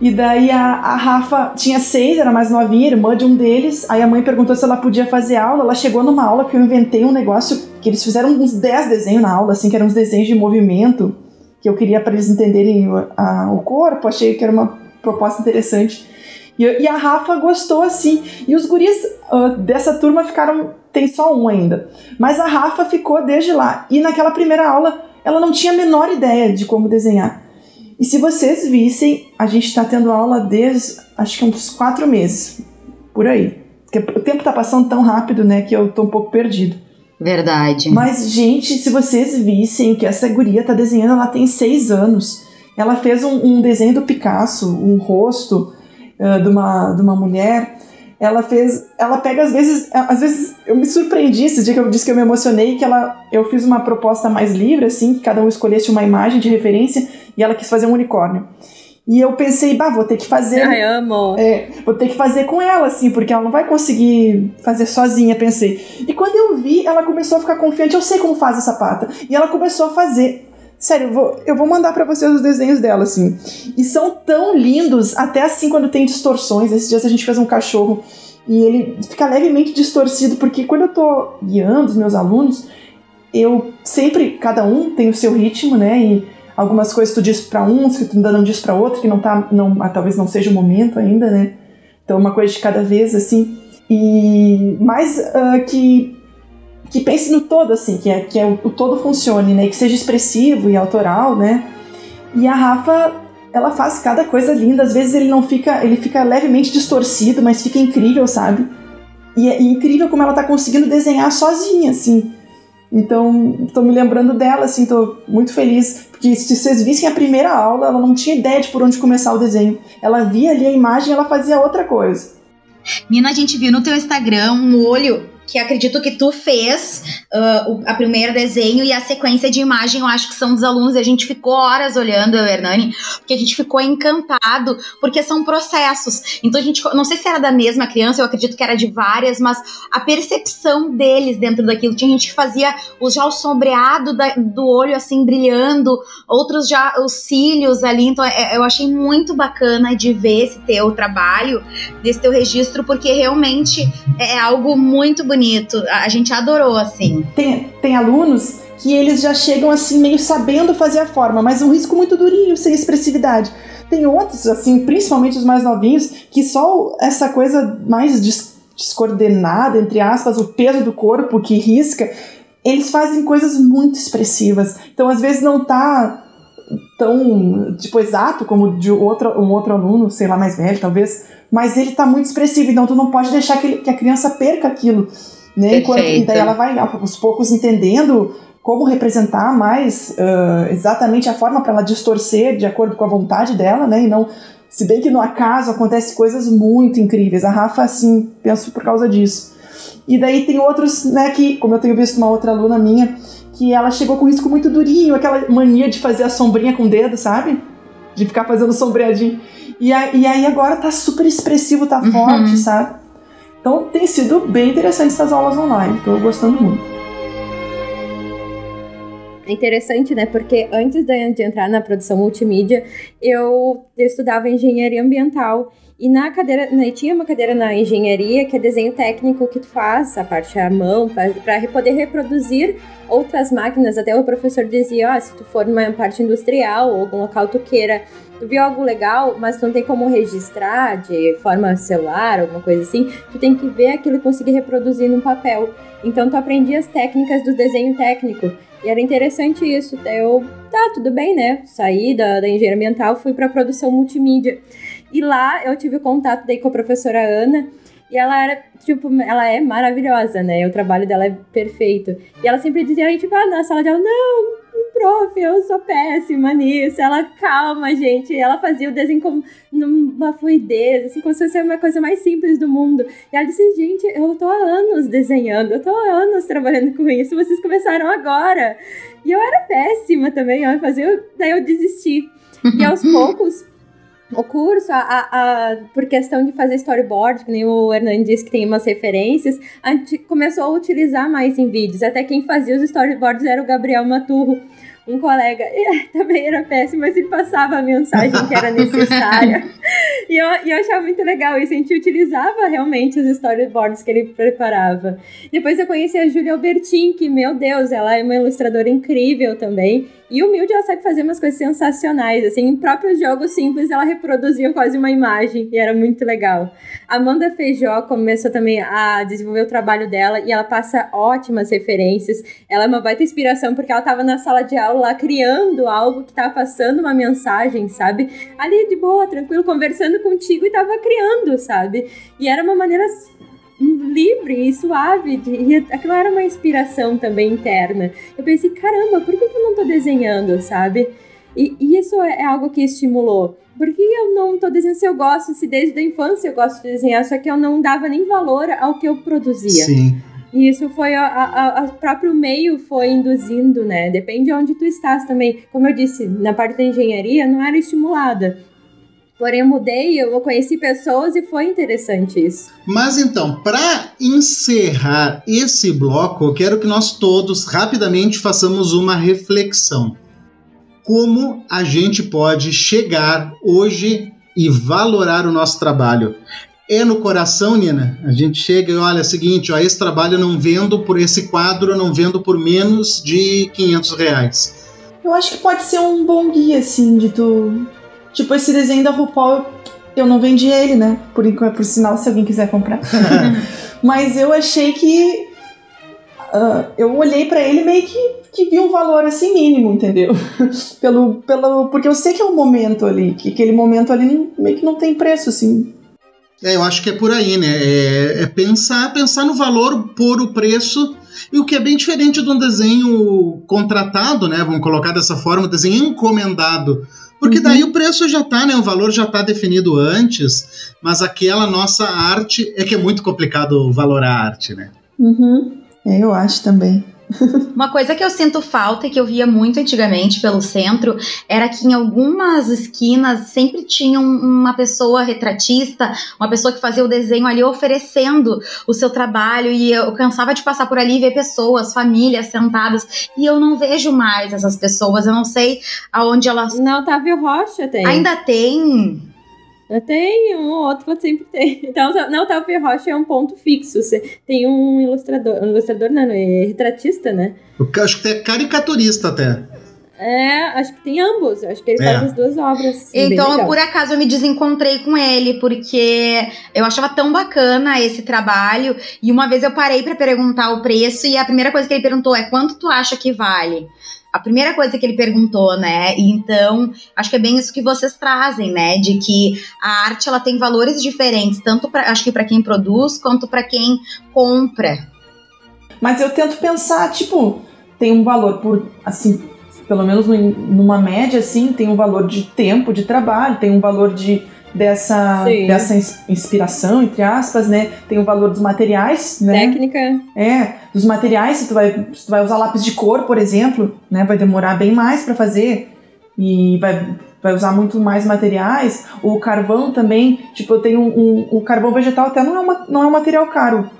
E daí a, a Rafa tinha seis, era mais novinha, irmã de um deles. Aí a mãe perguntou se ela podia fazer aula. Ela chegou numa aula que eu inventei um negócio que eles fizeram uns dez desenhos na aula, assim, que eram uns desenhos de movimento, que eu queria para eles entenderem a, o corpo. Achei que era uma proposta interessante. E, e a Rafa gostou, assim. E os guris uh, dessa turma ficaram. Tem só um ainda. Mas a Rafa ficou desde lá. E naquela primeira aula, ela não tinha a menor ideia de como desenhar. E se vocês vissem, a gente está tendo aula desde acho que uns quatro meses, por aí. Porque o tempo está passando tão rápido, né, que eu tô um pouco perdido. Verdade. Mas, gente, se vocês vissem o que essa guria tá desenhando, ela tem seis anos. Ela fez um, um desenho do Picasso, um rosto uh, de, uma, de uma mulher ela fez, ela pega às vezes, às vezes eu me surpreendi esse dia que eu disse que eu me emocionei, que ela, eu fiz uma proposta mais livre, assim, que cada um escolhesse uma imagem de referência e ela quis fazer um unicórnio. E eu pensei, bah, vou ter que fazer. Ai, amo. É, vou ter que fazer com ela, assim, porque ela não vai conseguir fazer sozinha, pensei. E quando eu vi, ela começou a ficar confiante, eu sei como faz essa pata. E ela começou a fazer. Sério, eu vou, eu vou mandar para vocês os desenhos dela, assim. E são tão lindos, até assim quando tem distorções. Esses dias a gente fez um cachorro e ele fica levemente distorcido, porque quando eu tô guiando os meus alunos, eu sempre, cada um tem o seu ritmo, né? E algumas coisas tu diz para uns que tu ainda não diz para outro, que não tá, não, ah, talvez não seja o momento ainda, né? Então uma coisa de cada vez, assim. E mais uh, que que pense no todo, assim, que, é, que é o, o, todo funcione, né? Que seja expressivo e autoral, né? E a Rafa, ela faz cada coisa linda. Às vezes ele não fica, ele fica levemente distorcido, mas fica incrível, sabe? E é incrível como ela tá conseguindo desenhar sozinha, assim. Então, tô me lembrando dela, assim, tô muito feliz. Porque se vocês vissem a primeira aula, ela não tinha ideia de por onde começar o desenho. Ela via ali a imagem ela fazia outra coisa. Nina, a gente viu no teu Instagram um olho que acredito que tu fez uh, o a primeiro desenho e a sequência de imagem, eu acho que são dos alunos, e a gente ficou horas olhando, eu, Hernani, porque a gente ficou encantado, porque são processos. Então a gente, não sei se era da mesma criança, eu acredito que era de várias, mas a percepção deles dentro daquilo, tinha gente que fazia o, já o sombreado da, do olho assim brilhando, outros já os cílios ali, então é, eu achei muito bacana de ver esse teu trabalho, desse teu registro, porque realmente é algo muito bonito. A gente adorou, assim. Tem, tem alunos que eles já chegam assim, meio sabendo fazer a forma, mas um risco muito durinho, sem expressividade. Tem outros, assim, principalmente os mais novinhos, que só essa coisa mais des descoordenada, entre aspas, o peso do corpo que risca, eles fazem coisas muito expressivas. Então, às vezes, não tá tão, tipo, exato como de outro, um outro aluno, sei lá, mais velho, talvez, mas ele tá muito expressivo, então tu não pode deixar que, ele, que a criança perca aquilo, né? Enquanto, e daí ela vai aos poucos entendendo como representar mais uh, exatamente a forma para ela distorcer de acordo com a vontade dela, né? E não, se bem que no acaso acontece coisas muito incríveis. A Rafa, assim, penso por causa disso. E daí tem outros, né, que, como eu tenho visto uma outra aluna minha, que ela chegou com risco muito durinho, aquela mania de fazer a sombrinha com o dedo, sabe? De ficar fazendo sombreadinho. E, a, e aí agora tá super expressivo, tá Uhum. forte, sabe? Então tem sido bem interessante essas aulas online, tô gostando muito. É interessante, né? Porque antes de, de entrar na produção multimídia, eu, eu estudava engenharia ambiental. E na cadeira, né, tinha uma cadeira na engenharia que é desenho técnico que tu faz, a parte à mão, para poder reproduzir outras máquinas. Até o professor dizia, ó, se tu for numa parte industrial ou algum local tu queira, tu viu algo legal, mas tu não tem como registrar de forma celular, alguma coisa assim, tu tem que ver aquilo e conseguir reproduzir num papel. Então tu aprendia as técnicas do desenho técnico. E era interessante isso. Eu, tá, tudo bem, né? Saí da, da engenharia ambiental, fui pra produção multimídia. E lá eu tive contato daí com a professora Ana. E ela era, tipo, ela é maravilhosa, né? O trabalho dela é perfeito. E ela sempre dizia, aí, tipo, ah, na sala de aula, não, prof, eu sou péssima nisso. Ela, calma, gente. Ela fazia o desenho com numa fluidez, assim, como se fosse uma coisa mais simples do mundo. E ela disse, gente, eu tô há anos desenhando, eu tô há anos trabalhando com isso, vocês começaram agora. E eu era péssima também, eu fazia, daí eu desisti. E aos (laughs) poucos, o curso, a, a, por questão de fazer storyboard, que nem o Hernani disse que tem umas referências, a gente começou a utilizar mais em vídeos. Até quem fazia os storyboards era o Gabriel Maturro, um colega. E também era péssimo, mas ele passava a mensagem que era (laughs) necessária. e, eu, e eu achava muito legal isso. A gente utilizava realmente os storyboards que ele preparava. Depois eu conheci a Júlia Albertin, que, meu Deus, ela é uma ilustradora incrível também. E humilde, ela sabe fazer umas coisas sensacionais. Assim, em próprios jogos simples, ela reproduzia quase uma imagem e era muito legal. Amanda Feijó começou também a desenvolver o trabalho dela e ela passa ótimas referências. Ela é uma baita inspiração porque ela estava na sala de aula lá criando algo que estava passando uma mensagem, sabe? Ali de boa, tranquilo, conversando contigo e estava criando, sabe? E era uma maneira livre e suave. De, e aquilo era uma inspiração também interna. Eu pensei, caramba, por que, que eu não tô desenhando, sabe? E, e isso é algo que estimulou. Por que eu não tô desenhando se eu gosto, se desde a infância eu gosto de desenhar, só que eu não dava nem valor ao que eu produzia. Sim. E isso foi o próprio meio foi induzindo, né? Depende de onde tu estás também. Como eu disse, na parte da engenharia não era estimulada. Porém, eu mudei, eu conheci pessoas e foi interessante isso. Mas então, para encerrar esse bloco, eu quero que nós todos rapidamente façamos uma reflexão. Como a gente pode chegar hoje e valorar o nosso trabalho? É no coração, Nina? A gente chega e olha, é o seguinte, ó, esse trabalho eu não vendo por esse quadro, eu não vendo por menos de 500 reais. Eu acho que pode ser um bom guia, assim, de tu Tipo, esse desenho da RuPaul, eu não vendi ele, né? Por, por sinal, se alguém quiser comprar. (laughs) Mas eu achei que. Uh, eu olhei para ele meio que, que vi um valor assim mínimo, entendeu? (laughs) pelo, pelo, porque eu sei que é um momento ali, que aquele momento ali meio que não tem preço, assim. É, eu acho que é por aí, né? É, é pensar, pensar no valor por o preço e o que é bem diferente de um desenho contratado, né? Vamos colocar dessa forma, um desenho encomendado. Porque daí uhum. o preço já tá, né? O valor já tá definido antes, mas aquela nossa arte é que é muito complicado valorar a arte, né? Uhum. É, eu acho também. Uma coisa que eu sinto falta e que eu via muito antigamente pelo centro era que em algumas esquinas sempre tinha uma pessoa retratista, uma pessoa que fazia o desenho ali oferecendo o seu trabalho e eu cansava de passar por ali e ver pessoas, famílias sentadas e eu não vejo mais essas pessoas, eu não sei aonde elas. Não, Otávio Rocha tem. Ainda tem. Tem um ou outro sempre tem. (laughs) Então, não, tá, o Rocha é um ponto fixo. Você tem um ilustrador, um ilustrador não, é retratista, né? Eu acho que é caricaturista até. É, acho que tem ambos. Acho que ele é. faz as duas obras. Assim, então, por acaso, eu me desencontrei com ele, porque eu achava tão bacana esse trabalho. E uma vez eu parei para perguntar o preço, e a primeira coisa que ele perguntou é: quanto tu acha que vale? A primeira coisa que ele perguntou, né? Então, acho que é bem isso que vocês trazem, né? De que a arte ela tem valores diferentes, tanto para acho que para quem produz quanto para quem compra. Mas eu tento pensar, tipo, tem um valor por assim, pelo menos numa média assim, tem um valor de tempo de trabalho, tem um valor de dessa, Sim. dessa ins- inspiração, entre aspas, né? Tem o valor dos materiais, né? Técnica. É, dos materiais, se tu vai, se tu vai usar lápis de cor, por exemplo, né, vai demorar bem mais para fazer e vai, vai usar muito mais materiais. O carvão também, tipo, eu tenho um, um- o carvão vegetal até não é, uma, não é um material caro,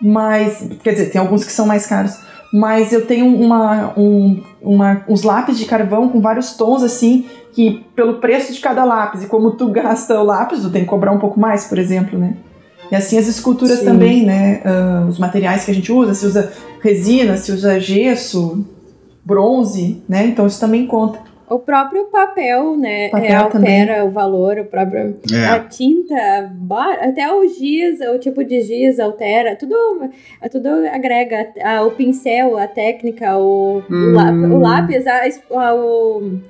mas, quer dizer, tem alguns que são mais caros, mas eu tenho uma, um, uma, uns lápis de carvão com vários tons, assim, que pelo preço de cada lápis e como tu (laughs) gasta o lápis, tu tem que cobrar um pouco mais, por exemplo, né? E assim as esculturas Sim. também, né? Ah, os materiais que a gente usa, se usa resina, se usa gesso, bronze, né? Então isso também conta. O próprio papel, né? Papel é, altera o valor, o próprio. É. A tinta, até o giz, o tipo de giz altera, tudo, tudo agrega. A- o pincel, a técnica, o, o lá- o lápis, a, a- o-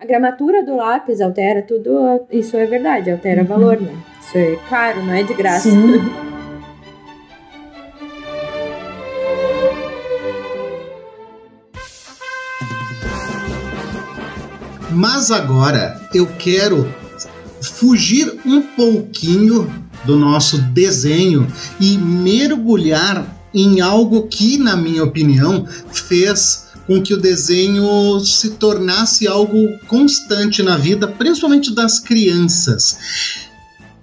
a gramatura do lápis altera, tudo isso é verdade, altera valor, né? Isso é caro, não é de graça. Sim. (laughs) Mas agora eu quero fugir um pouquinho do nosso desenho e mergulhar em algo que, na minha opinião, fez com que o desenho se tornasse algo constante na vida, principalmente das crianças.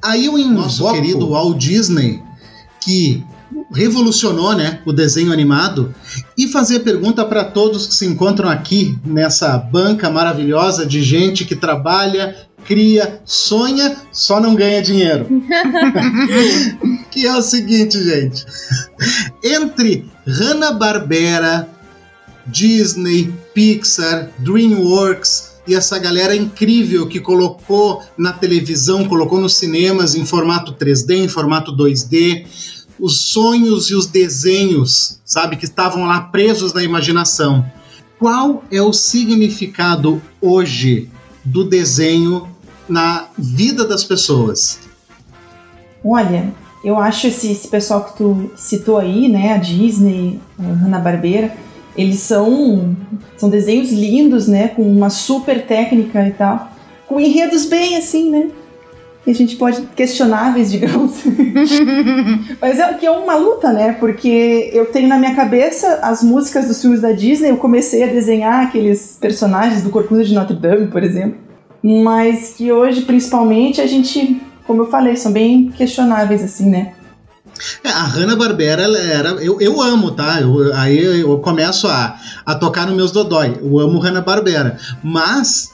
Aí eu nosso Invoco. querido Walt Disney, que revolucionou né, o desenho animado, e fazer pergunta para todos que se encontram aqui nessa banca maravilhosa de gente que trabalha, cria, sonha, só não ganha dinheiro. (laughs) que é o seguinte, gente. Entre Hanna-Barbera, Disney, Pixar, DreamWorks e essa galera incrível que colocou na televisão, colocou nos cinemas em formato 3D, em formato 2D, os sonhos e os desenhos, sabe, que estavam lá presos na imaginação. Qual é o significado hoje do desenho na vida das pessoas? Olha, eu acho esse, esse pessoal que tu citou aí, né, a Disney, a Hanna-Barbera, eles são, são desenhos lindos, né, com uma super técnica e tal, com enredos bem assim, né, que a gente pode questionáveis, digamos. (laughs) Mas é que é uma luta, né, porque eu tenho na minha cabeça as músicas dos filmes da Disney, eu comecei a desenhar aqueles personagens do Corcunda de Notre Dame, por exemplo, mas que hoje, principalmente, a gente como eu falei, são bem questionáveis, assim, né? É, a Hanna-Barbera, ela era. Eu, eu amo, tá? Eu, aí eu começo a, a tocar nos meus dodói. Eu amo Hanna-Barbera. Mas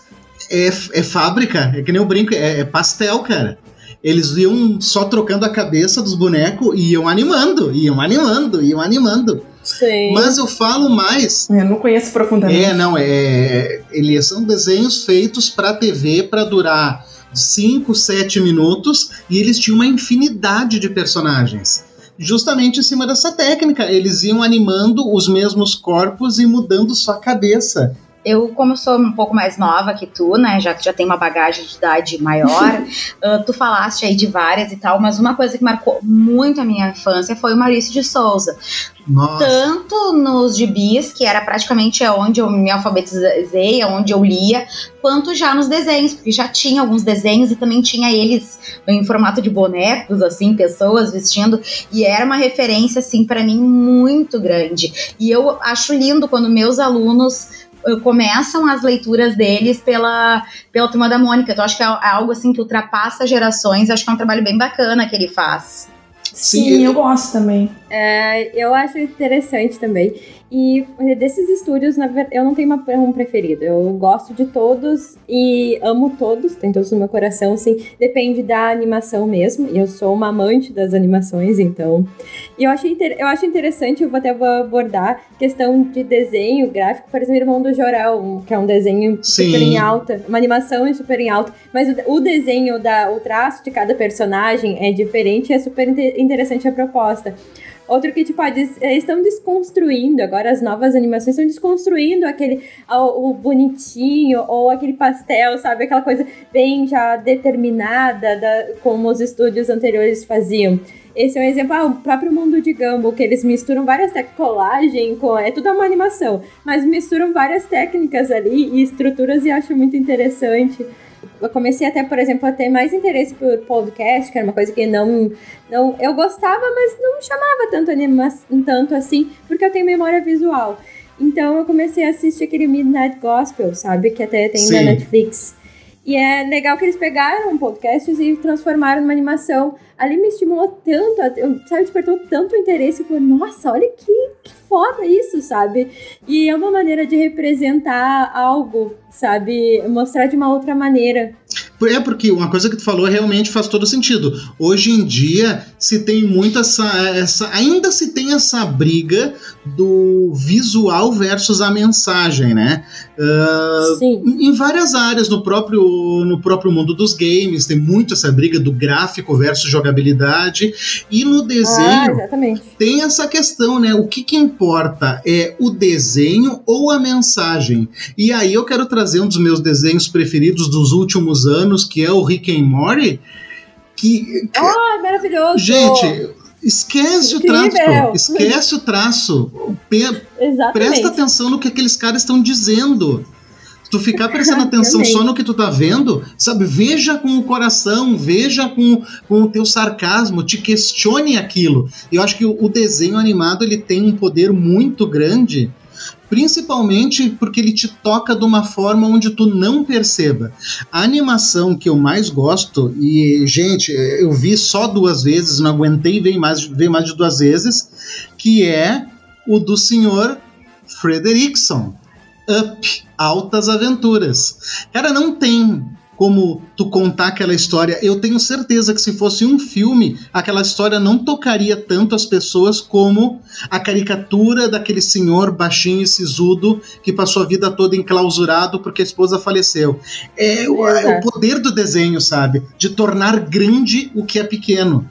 é, é fábrica, é que nem eu brinco, é, é pastel, cara. Eles iam só trocando a cabeça dos bonecos e iam animando, iam animando, iam animando. Sim. Mas eu falo mais. Eu não conheço profundamente. É, não, é. Eles são desenhos feitos pra TV pra durar 5, 7 minutos e eles tinham uma infinidade de personagens. Justamente em cima dessa técnica, eles iam animando os mesmos corpos e mudando só a cabeça. Eu, como eu sou um pouco mais nova que tu, né, já que já tem uma bagagem de idade maior, (laughs) uh, tu falaste aí de várias e tal, mas uma coisa que marcou muito a minha infância foi o Maurício de Souza. Nossa. Tanto nos gibis, que era praticamente onde eu me alfabetizei, onde eu lia, quanto já nos desenhos, porque já tinha alguns desenhos e também tinha eles em formato de bonecos, assim, pessoas vestindo, e era uma referência, assim, para mim muito grande. E eu acho lindo quando meus alunos começam as leituras deles pela, pela Turma da Mônica. Então, acho que é algo assim que ultrapassa gerações. Acho que é um trabalho bem bacana que ele faz. Sim, eu gosto também. É, eu acho interessante também. E desses estúdios, na verdade, eu não tenho uma, um preferido. Eu gosto de todos e amo todos, tem todos no meu coração, assim. Depende da animação mesmo. E eu sou uma amante das animações, então. E eu, achei inter... eu acho interessante, eu vou até abordar questão de desenho gráfico, por exemplo, Irmão do Jorel, que é um desenho Sim. super em alta, uma animação super em alta. Mas o, o desenho, da, o traço de cada personagem é diferente e é super inte- interessante a proposta. Outro que, tipo, ah, eh, estão desconstruindo, agora as novas animações estão desconstruindo aquele, o, o bonitinho, ou aquele pastel, sabe? Aquela coisa bem já determinada, da, como os estúdios anteriores faziam. Esse é um exemplo, ah, o próprio mundo de Gumball, que eles misturam várias técnicas, colagem, com, é tudo uma animação, mas misturam várias técnicas ali e estruturas e acho muito interessante. Eu comecei até, por exemplo, a ter mais interesse por podcast, que era uma coisa que não, não eu gostava, mas não me chamava tanto anima, tanto assim, porque eu tenho memória visual. Então eu comecei a assistir aquele Midnight Gospel, sabe? Que até tem Sim. na Netflix. E é legal que eles pegaram podcasts e transformaram numa animação. Ali me estimulou tanto, sabe, despertou tanto interesse por, nossa, olha que, que foda isso, sabe? E é uma maneira de representar algo, sabe? Mostrar de uma outra maneira. É porque uma coisa que tu falou realmente faz todo sentido. Hoje em dia se tem muito essa, essa ainda se tem essa briga do visual versus a mensagem, né? Uh, Sim. Em várias áreas no próprio no próprio mundo dos games tem muito essa briga do gráfico versus jogabilidade e no desenho ah, tem essa questão, né? O que, que importa é o desenho ou a mensagem? E aí eu quero trazer um dos meus desenhos preferidos dos últimos anos, que é o Rick and Morty. Que, que... Oh, maravilhoso! Gente, esquece Incrível. o traço. Esquece o traço. Exatamente. Presta atenção no que aqueles caras estão dizendo. Se tu ficar prestando (laughs) atenção só no que tu tá vendo, sabe, veja com o coração, veja com, com o teu sarcasmo, te questione aquilo. Eu acho que o, o desenho animado ele tem um poder muito grande principalmente porque ele te toca de uma forma onde tu não perceba. A animação que eu mais gosto, e, gente, eu vi só duas vezes, não aguentei ver mais, ver mais de duas vezes, que é o do senhor Frederickson. Up, Altas Aventuras. Cara, não tem como tu contar aquela história. Eu tenho certeza que se fosse um filme, aquela história não tocaria tanto as pessoas como a caricatura daquele senhor baixinho e sisudo que passou a vida toda enclausurado porque a esposa faleceu. É o, é o poder do desenho, sabe? De tornar grande o que é pequeno.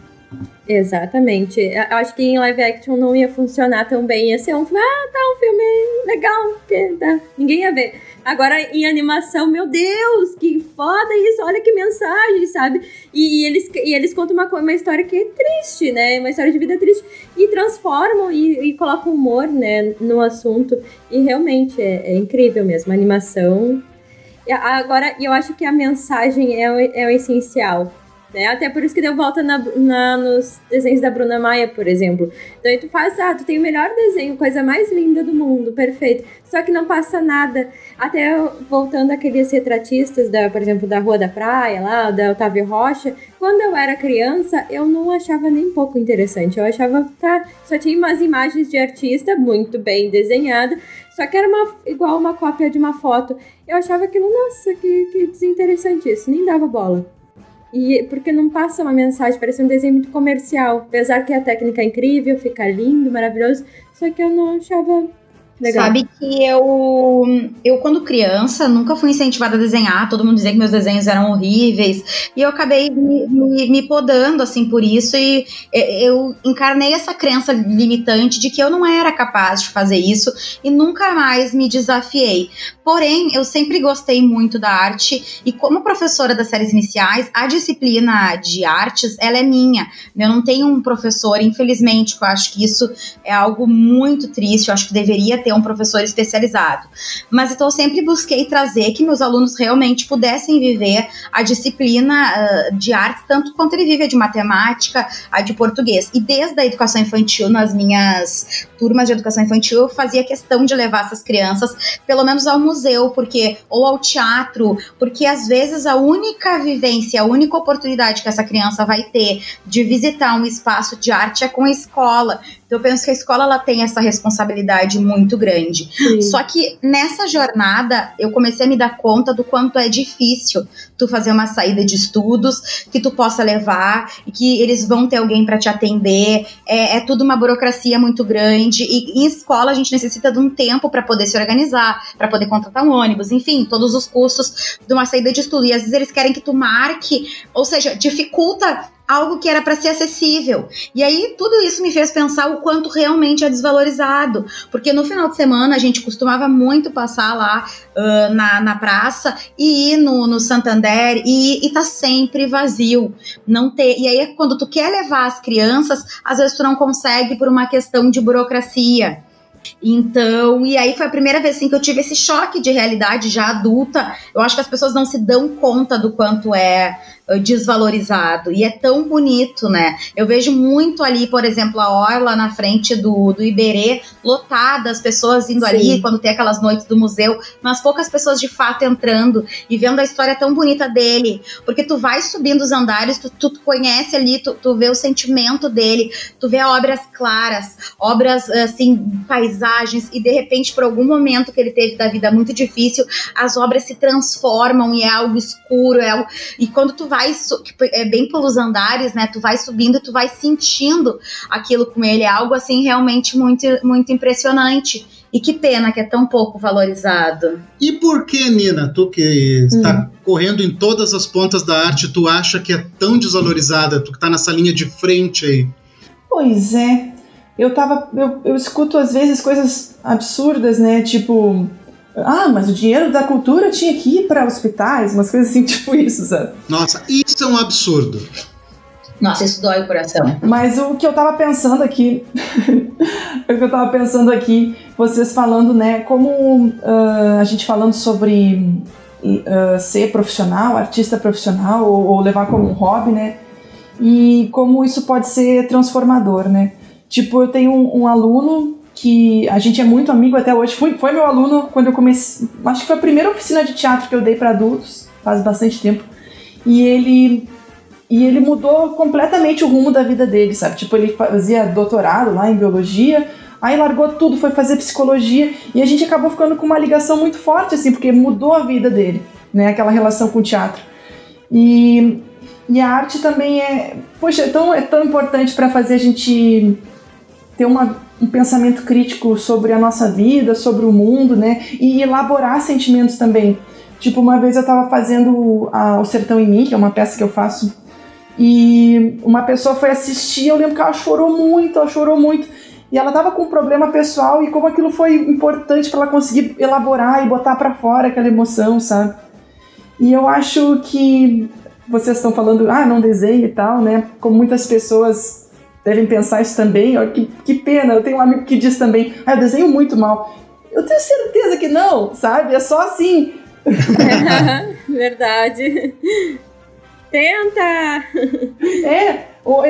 Exatamente. Eu acho que em live action não ia funcionar tão bem. Ia ser um filme, ah, tá, um filme legal, que tá. ninguém ia ver. Agora em animação, meu Deus, que foda isso, olha que mensagem, sabe? E, e eles, e eles contam uma, uma história que é triste, né? Uma história de vida triste. E transformam e, e colocam humor, né, no assunto. E realmente é, é incrível mesmo. A animação. Agora, eu acho que a mensagem é é o essencial né? Até por isso que deu volta na, na, nos desenhos da Bruna Maia, por exemplo. Então aí tu faz, ah, tu tem o melhor desenho, coisa mais linda do mundo, perfeito. Só que não passa nada. Até voltando aqueles retratistas, da, por exemplo, da Rua da Praia, lá, da Otávio Rocha, quando eu era criança, eu não achava nem pouco interessante. Eu achava, tá, só tinha umas imagens de artista muito bem desenhada, só que era uma, igual uma cópia de uma foto. Eu achava aquilo, nossa, que, que desinteressante isso, nem dava bola. E porque não passa uma mensagem, parece um desenho muito comercial. Apesar que a técnica é incrível, fica lindo, maravilhoso, só que eu não achava Legal. Sabe que eu, eu, quando criança, nunca fui incentivada a desenhar. Todo mundo dizia que meus desenhos eram horríveis. E eu acabei me, me, me, podando, assim, por isso. E eu encarnei essa crença limitante de que eu não era capaz de fazer isso. E nunca mais me desafiei. Porém, eu sempre gostei muito da arte. E como professora das séries iniciais, a disciplina de artes, ela é minha. Eu não tenho um professor, infelizmente, eu acho que isso é algo muito triste. Eu acho que deveria ter um professor especializado. Mas então eu sempre busquei trazer que meus alunos realmente pudessem viver a disciplina uh, de artes, tanto quanto ele vive a de matemática, a de português. E desde a educação infantil, nas minhas turmas de educação infantil, eu fazia questão de levar essas crianças, pelo menos ao museu, porque ou ao teatro, porque às vezes a única vivência, a única oportunidade que essa criança vai ter de visitar um espaço de arte é com a escola. Então eu penso que a escola ela tem essa responsabilidade muito grande. Sim. Só que nessa jornada eu comecei a me dar conta do quanto é difícil tu fazer uma saída de estudos que tu possa levar e que eles vão ter alguém para te atender. É, é, tudo uma burocracia muito grande e em escola a gente necessita de um tempo para poder se organizar, para poder contratar um ônibus, enfim, todos os custos de uma saída de estudo. E às vezes eles querem que tu marque, ou seja, dificulta algo que era para ser acessível. E aí tudo isso me fez pensar o quanto realmente é desvalorizado, porque no final de semana a gente costumava muito passar lá uh, na, na praça e ir no, no Santander e, e tá sempre vazio. Não ter. E aí quando tu quer levar as crianças, às vezes tu não consegue por uma questão de burocracia. Então, e aí foi a primeira vez assim, que eu tive esse choque de realidade já adulta. Eu acho que as pessoas não se dão conta do quanto é desvalorizado e é tão bonito, né? Eu vejo muito ali, por exemplo, a orla na frente do, do Iberê, lotada, as pessoas indo Sim. ali quando tem aquelas noites do museu, mas poucas pessoas de fato entrando e vendo a história tão bonita dele, porque tu vai subindo os andares, tu, tu conhece ali, tu, tu vê o sentimento dele, tu vê obras claras, obras assim, paisagens e de repente por algum momento que ele teve da vida muito difícil, as obras se transformam e é algo escuro, é algo... e quando tu vai vai, é bem pelos andares, né? Tu vai subindo, tu vai sentindo aquilo com ele. É algo assim realmente muito, muito impressionante. E que pena que é tão pouco valorizado. E por que, Nina, tu que está hum. correndo em todas as pontas da arte, tu acha que é tão desvalorizada? Tu que está nessa linha de frente aí. Pois é. Eu tava. Eu, eu escuto às vezes coisas absurdas, né? Tipo, ah, mas o dinheiro da cultura tinha que ir para hospitais, umas coisas assim, (laughs) tipo isso, sabe? Nossa, isso é um absurdo. Nossa, isso dói o coração. Mas o que eu tava pensando aqui, (laughs) o que eu tava pensando aqui, vocês falando, né, como uh, a gente falando sobre uh, ser profissional, artista profissional, ou, ou, levar como um hobby, né, e como isso pode ser transformador, né. Tipo, eu tenho um, um aluno que a gente é muito amigo até hoje. Foi, foi meu aluno quando eu comecei. Acho que foi a primeira oficina de teatro que eu dei para adultos, faz bastante tempo. E ele. E ele mudou completamente o rumo da vida dele, sabe? Tipo, ele fazia doutorado lá em biologia, aí largou tudo, foi fazer psicologia, e a gente acabou ficando com uma ligação muito forte, assim, porque mudou a vida dele, né? Aquela relação com o teatro. E, e a arte também é. Poxa, é tão, é tão importante para fazer a gente ter uma um pensamento crítico sobre a nossa vida, sobre o mundo, né? E elaborar sentimentos também. Tipo, uma vez eu estava fazendo a, O Sertão em Mim, que é uma peça que eu faço, e uma pessoa foi assistir, eu lembro que ela chorou muito, ela chorou muito. E ela estava com um problema pessoal e como aquilo foi importante para ela conseguir elaborar e botar para fora aquela emoção, sabe? E eu acho que vocês estão falando, ah, não desenhe e tal, né? Como muitas pessoas devem pensar isso também. Ó, que, que pena, eu tenho um amigo que diz também, ah, eu desenho muito mal. Eu tenho certeza que não, sabe? É só assim. (laughs) Verdade. Tenta! (laughs) É, ou,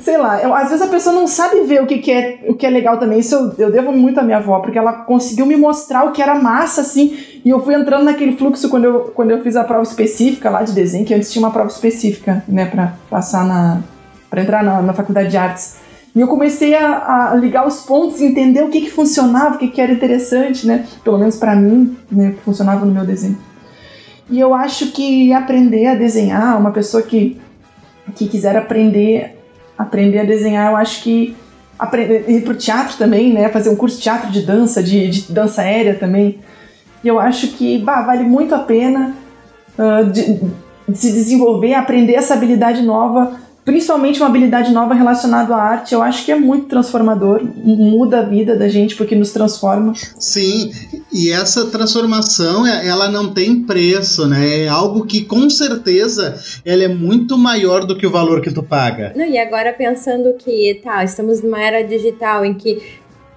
sei lá, eu, às vezes a pessoa não sabe ver o que, que, é, o que é legal também. Isso eu, eu devo muito à minha avó, porque ela conseguiu me mostrar o que era massa, assim, e eu fui entrando naquele fluxo quando eu, quando eu fiz a prova específica lá de desenho, que antes tinha uma prova específica, né, pra passar na, para entrar na, na, faculdade de artes. E eu comecei a, a ligar os pontos, entender o que, que funcionava, o que, que era interessante, né? Pelo menos para mim, né? Funcionava no meu desenho. E eu acho que aprender a desenhar, uma pessoa que, que quiser aprender, aprender a desenhar, eu acho que aprender, ir pro teatro também, né? Fazer um curso de teatro de dança, de, de dança aérea também. E eu acho que bah, vale muito a pena uh, de, de se desenvolver, aprender essa habilidade nova principalmente uma habilidade nova relacionada à arte, eu acho que é muito transformador, muda a vida da gente porque nos transforma. Sim, e essa transformação, é, ela não tem preço, né? É algo que com certeza ela é muito maior do que o valor que tu paga. Não, e agora pensando que, tá, estamos numa era digital em que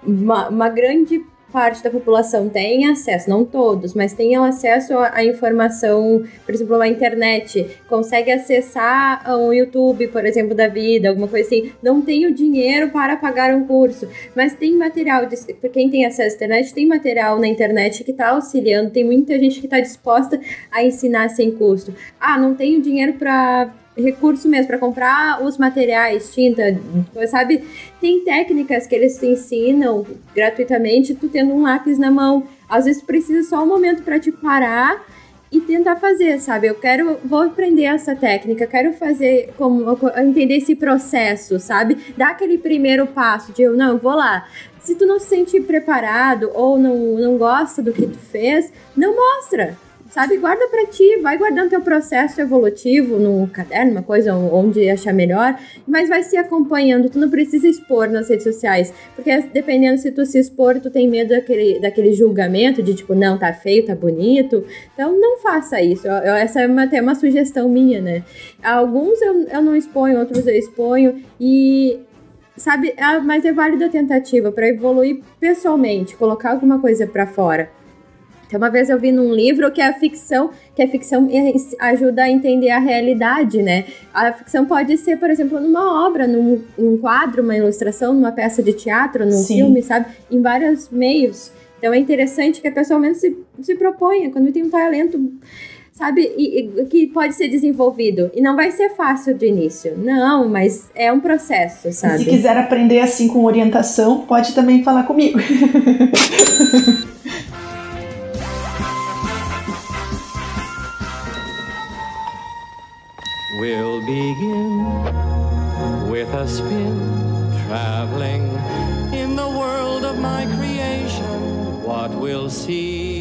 uma, uma grande parte da população tem acesso, não todos, mas tem acesso à informação, por exemplo, a internet, consegue acessar um YouTube, por exemplo, da vida, alguma coisa assim, não tem o dinheiro para pagar um curso, mas tem material, para quem tem acesso à internet, tem material na internet que está auxiliando, tem muita gente que está disposta a ensinar sem custo. Ah, não tenho dinheiro para recurso mesmo para comprar os materiais, tinta, sabe? Tem técnicas que eles te ensinam gratuitamente, tu tendo um lápis na mão. Às vezes tu precisa só um momento para te parar e tentar fazer, sabe? Eu quero, vou aprender essa técnica, quero fazer como entender esse processo, sabe? Dar aquele primeiro passo de eu não, vou lá. Se tu não se sente preparado ou não, não gosta do que tu fez, não mostra sabe? Guarda para ti, vai guardando teu processo evolutivo no caderno, uma coisa onde achar melhor, mas vai se acompanhando. Tu não precisa expor nas redes sociais, porque dependendo se tu se expor, tu tem medo daquele, daquele julgamento de tipo, não, tá feio, tá bonito. Então não faça isso. Eu, essa é uma, até uma sugestão minha, né? Alguns eu, eu não exponho, outros eu exponho, e sabe, é, mas é válida a tentativa para evoluir pessoalmente, colocar alguma coisa para fora. Então, uma vez eu vi num livro que a ficção, que a ficção ajuda a entender a realidade, né? A ficção pode ser, por exemplo, numa obra, num, num quadro, uma ilustração, numa peça de teatro, num Sim. filme, sabe? Em vários meios. Então é interessante que a pessoa ao menos se, se proponha, quando tem um talento, sabe, e, e, que pode ser desenvolvido. E não vai ser fácil de início, não, mas é um processo, sabe? E se quiser aprender assim com orientação, pode também falar comigo. (laughs) We'll begin with a spin, traveling in the world of my creation. What we'll see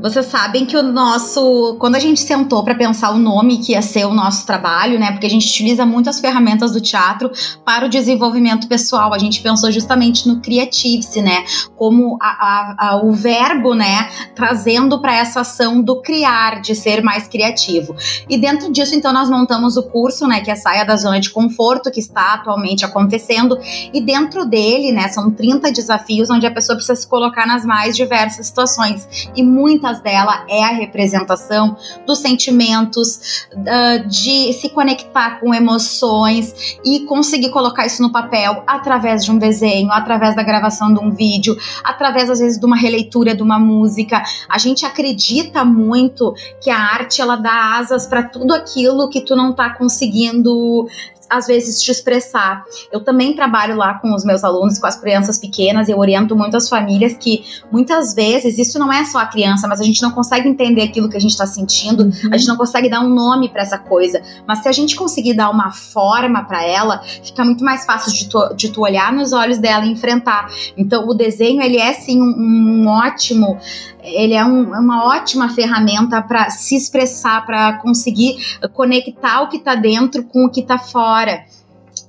Vocês sabem que o nosso. Quando a gente sentou para pensar o nome que ia ser o nosso trabalho, né? Porque a gente utiliza muito as ferramentas do teatro para o desenvolvimento pessoal. A gente pensou justamente no creative né? Como a, a, a, o verbo, né? Trazendo para essa ação do criar, de ser mais criativo. E dentro disso, então, nós montamos o curso, né? Que é Saia da Zona de Conforto, que está atualmente acontecendo. E dentro dele, né? São 30 desafios onde a pessoa precisa se colocar nas mais diversas situações. E muitas dela é a representação dos sentimentos, uh, de se conectar com emoções e conseguir colocar isso no papel através de um desenho, através da gravação de um vídeo, através às vezes de uma releitura de uma música. A gente acredita muito que a arte ela dá asas para tudo aquilo que tu não tá conseguindo às vezes te expressar. Eu também trabalho lá com os meus alunos, com as crianças pequenas, e eu oriento muito as famílias que muitas vezes isso não é só a criança, mas a gente não consegue entender aquilo que a gente está sentindo, uhum. a gente não consegue dar um nome para essa coisa. Mas se a gente conseguir dar uma forma para ela, fica muito mais fácil de tu, de tu olhar nos olhos dela e enfrentar. Então o desenho ele é sim um, um ótimo ele é um, uma ótima ferramenta para se expressar, para conseguir conectar o que está dentro com o que está fora.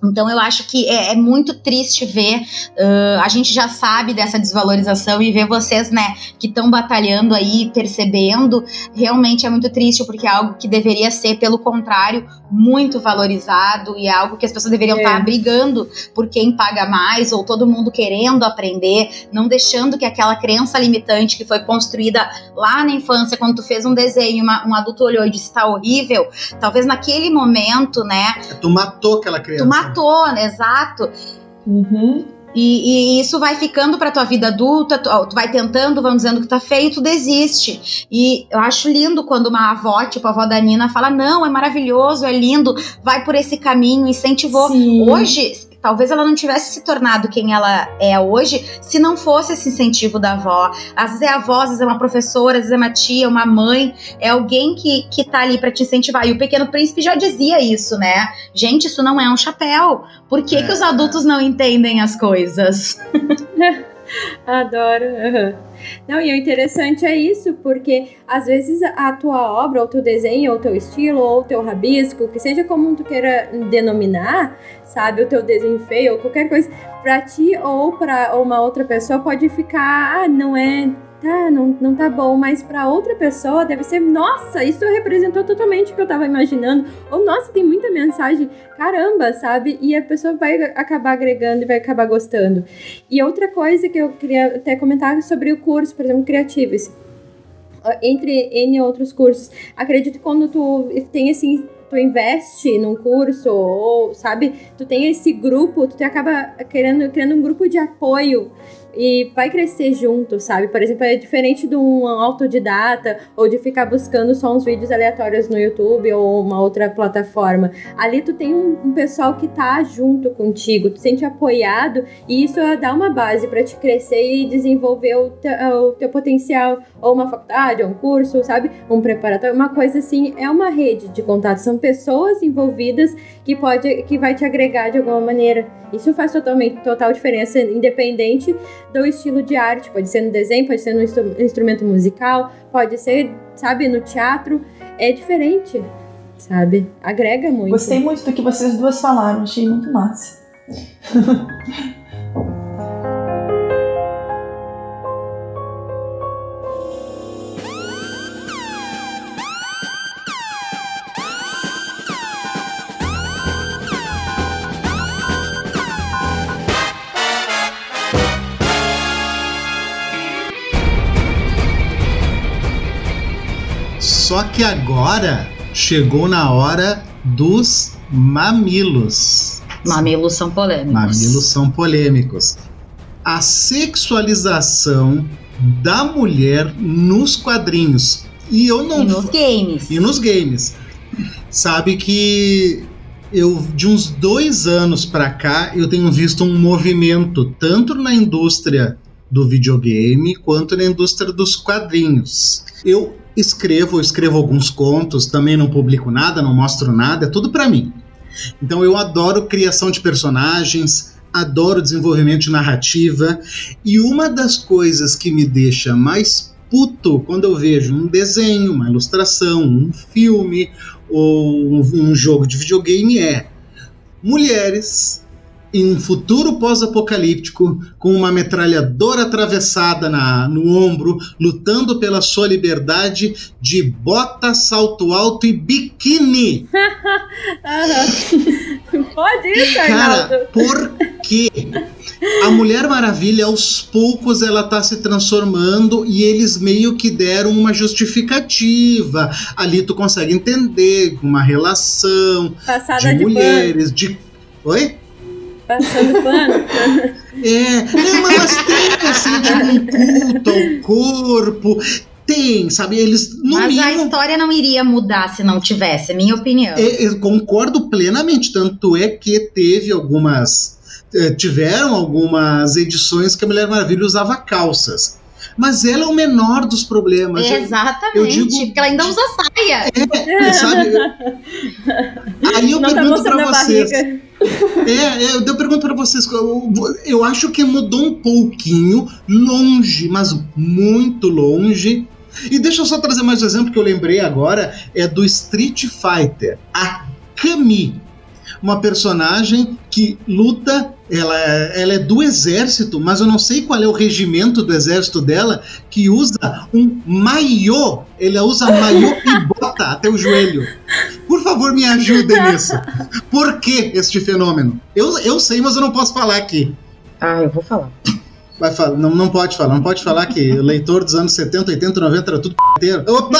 Então eu acho que é, é muito triste ver, uh, a gente já sabe dessa desvalorização e ver vocês, né, que estão batalhando aí, percebendo, realmente é muito triste, porque é algo que deveria ser, pelo contrário, muito valorizado e é algo que as pessoas deveriam estar é. tá brigando por quem paga mais, ou todo mundo querendo aprender, não deixando que aquela crença limitante que foi construída lá na infância, quando tu fez um desenho, uma, um adulto olhou e disse, tá horrível, talvez naquele momento, né... Tu matou aquela criança. Matou, né? exato. Uhum. E, e, isso vai ficando para tua vida adulta, tu, tu, vai tentando, vão dizendo que tá feio, tu desiste. E eu acho lindo quando uma avó, tipo a avó da Nina, fala: Não, é maravilhoso, é lindo, vai por esse caminho, incentivou. Sim. Hoje, Talvez ela não tivesse se tornado quem ela é hoje se não fosse esse incentivo da avó. Às vezes é a avó, às vezes é uma professora, às vezes é uma tia, uma mãe, é alguém que, que tá ali para te incentivar. E o Pequeno Príncipe já dizia isso, né? Gente, isso não é um chapéu. Por que, é. que os adultos não entendem as coisas? (laughs) Adoro. Uhum. Não, e o interessante é isso, porque às vezes a tua obra, ou teu desenho, ou teu estilo, ou teu rabisco, que seja como tu queira denominar, sabe, o teu desenho feio, ou qualquer coisa, pra ti ou pra uma outra pessoa pode ficar, ah, não é tá, não, não tá bom, mas para outra pessoa deve ser, nossa, isso representou totalmente o que eu tava imaginando. Ou, nossa, tem muita mensagem, caramba, sabe? E a pessoa vai acabar agregando e vai acabar gostando. E outra coisa que eu queria até comentar sobre o curso, por exemplo, Criatives. Entre N outros cursos, acredito que quando tu tem assim tu investe num curso ou, sabe, tu tem esse grupo, tu acaba querendo, criando um grupo de apoio e vai crescer junto, sabe? Por exemplo, é diferente de um autodidata ou de ficar buscando só uns vídeos aleatórios no YouTube ou uma outra plataforma. Ali tu tem um, um pessoal que tá junto contigo, tu sente apoiado e isso dá uma base para te crescer e desenvolver o, te, o teu potencial, ou uma faculdade, ou um curso, sabe? Um preparatório, uma coisa assim, é uma rede de contato, são pessoas envolvidas que pode que vai te agregar de alguma maneira. Isso faz totalmente total diferença, independente do estilo de arte. Pode ser no desenho, pode ser no instrumento musical, pode ser, sabe, no teatro. É diferente, sabe? Agrega muito. Gostei muito do que vocês duas falaram, achei muito massa. (laughs) Só que agora chegou na hora dos mamilos. Mamilos são polêmicos. Mamilos são polêmicos. A sexualização da mulher nos quadrinhos. E eu não. E nos games. E nos games. Sabe que eu de uns dois anos para cá eu tenho visto um movimento tanto na indústria do videogame quanto na indústria dos quadrinhos. Eu escrevo, escrevo alguns contos, também não publico nada, não mostro nada, é tudo para mim. Então eu adoro criação de personagens, adoro desenvolvimento de narrativa e uma das coisas que me deixa mais puto quando eu vejo um desenho, uma ilustração, um filme ou um, um jogo de videogame é mulheres em um futuro pós-apocalíptico, com uma metralhadora atravessada na, no ombro, lutando pela sua liberdade de bota, salto alto e biquíni. (laughs) Pode isso, Cara, por quê? A Mulher Maravilha, aos poucos, ela tá se transformando e eles meio que deram uma justificativa. Ali tu consegue entender uma relação Passada de, de mulheres, de. Oi? Passando pano. É, é, mas tem assim, tipo, um culto ao corpo. Tem, sabe? Eles no Mas a mínimo. história não iria mudar se não tivesse, é minha opinião. É, eu concordo plenamente. Tanto é que teve algumas. eh, Tiveram algumas edições que a Mulher Maravilha usava calças. Mas ela é o menor dos problemas. Exatamente, eu digo- porque ela ainda usa saia. É, sabe? (laughs) Aí eu Não tá pergunto pra mostrando a vocês. É, é, eu pergunto pra vocês. Eu, eu acho que mudou um pouquinho, longe, mas muito longe. E deixa eu só trazer mais um exemplo que eu lembrei agora: é do Street Fighter. A Kami. Uma personagem que luta, ela, é- ela é do exército, mas eu não sei qual é o regimento do exército dela, que usa um maiô. Ele usa maiô e bota até o joelho. Por favor, me ajudem nisso. Por que este fenômeno? Eu, eu sei, mas eu não posso falar aqui. Ah, eu vou falar. Vai falar, não, não pode falar, não pode falar que leitor dos anos 70, 80, 90 era tudo p***teiro. Opa!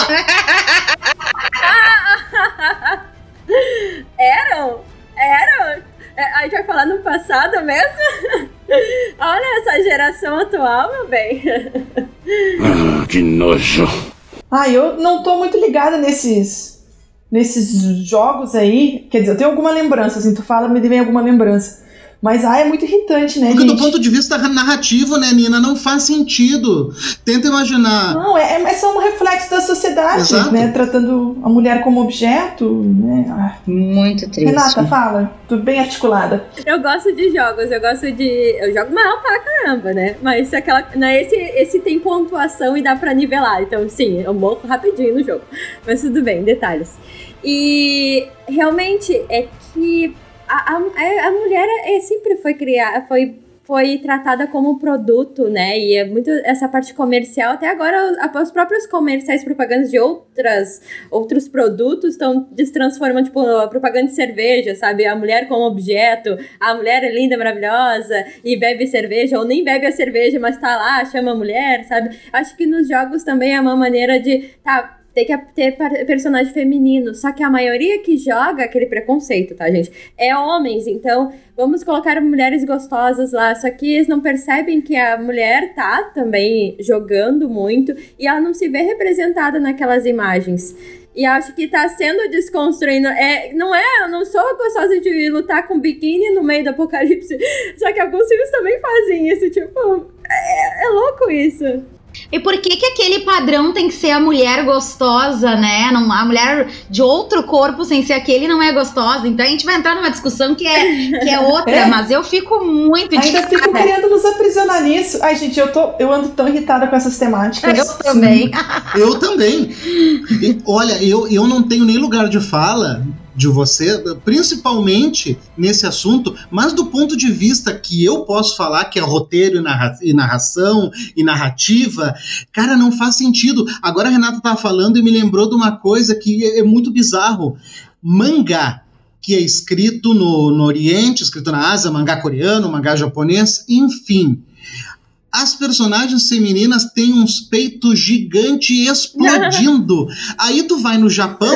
A gente vai falar no passado mesmo? (laughs) Olha essa geração atual, meu bem. Ah, que nojo. Ah, eu não tô muito ligada nesses nesses jogos aí. Quer dizer, eu tenho alguma lembrança, assim, tu fala, me vem alguma lembrança. Mas ah, é muito irritante, né, Porque gente? do ponto de vista narrativo, né, Nina, não faz sentido. Tenta imaginar. Não, é, é só um reflexo da sociedade, Exato. né? Tratando a mulher como objeto, né? Ah, Muito triste. Renata, fala. Tô bem articulada. Eu gosto de jogos, eu gosto de. Eu jogo mal pra caramba, né? Mas se aquela. Né, esse, esse tem pontuação e dá pra nivelar. Então, sim, eu morro rapidinho no jogo. Mas tudo bem, detalhes. E realmente é que a, a, a mulher é, sempre foi criada. Foi foi tratada como produto, né? E é muito essa parte comercial. Até agora, os próprios comerciais propagandas de outras, outros produtos estão transformando, tipo, a propaganda de cerveja, sabe? A mulher como objeto, a mulher é linda, maravilhosa e bebe cerveja, ou nem bebe a cerveja, mas tá lá, chama a mulher, sabe? Acho que nos jogos também é uma maneira de. Tá, tem que ter personagem feminino. Só que a maioria que joga aquele preconceito, tá, gente? É homens. Então, vamos colocar mulheres gostosas lá. Só que eles não percebem que a mulher tá também jogando muito e ela não se vê representada naquelas imagens. E acho que tá sendo desconstruindo. É, não é, eu não sou gostosa de lutar com biquíni no meio do apocalipse. (laughs) Só que alguns filmes também fazem isso. Tipo, é, é louco isso. E por que que aquele padrão tem que ser a mulher gostosa, né? Não, a mulher de outro corpo sem ser aquele não é gostosa. Então a gente vai entrar numa discussão que é, que é outra, (laughs) É. mas eu fico muito Ainda fico indignada. querendo nos aprisionar nisso. Ai, gente, eu, tô, eu ando tão irritada com essas temáticas. Eu também. Eu também. (laughs) E, olha, eu, eu não tenho nem lugar de fala de você, principalmente nesse assunto, mas do ponto de vista que eu posso falar, que é roteiro e, narra- e narração e narrativa, cara, não faz sentido. Agora a Renata tava falando e me lembrou de uma coisa que é, é muito bizarro. Mangá, que é escrito no, no Oriente, escrito na Ásia, mangá coreano, mangá japonês, enfim. as personagens femininas têm uns peitos gigantes (laughs) explodindo. Aí tu vai no Japão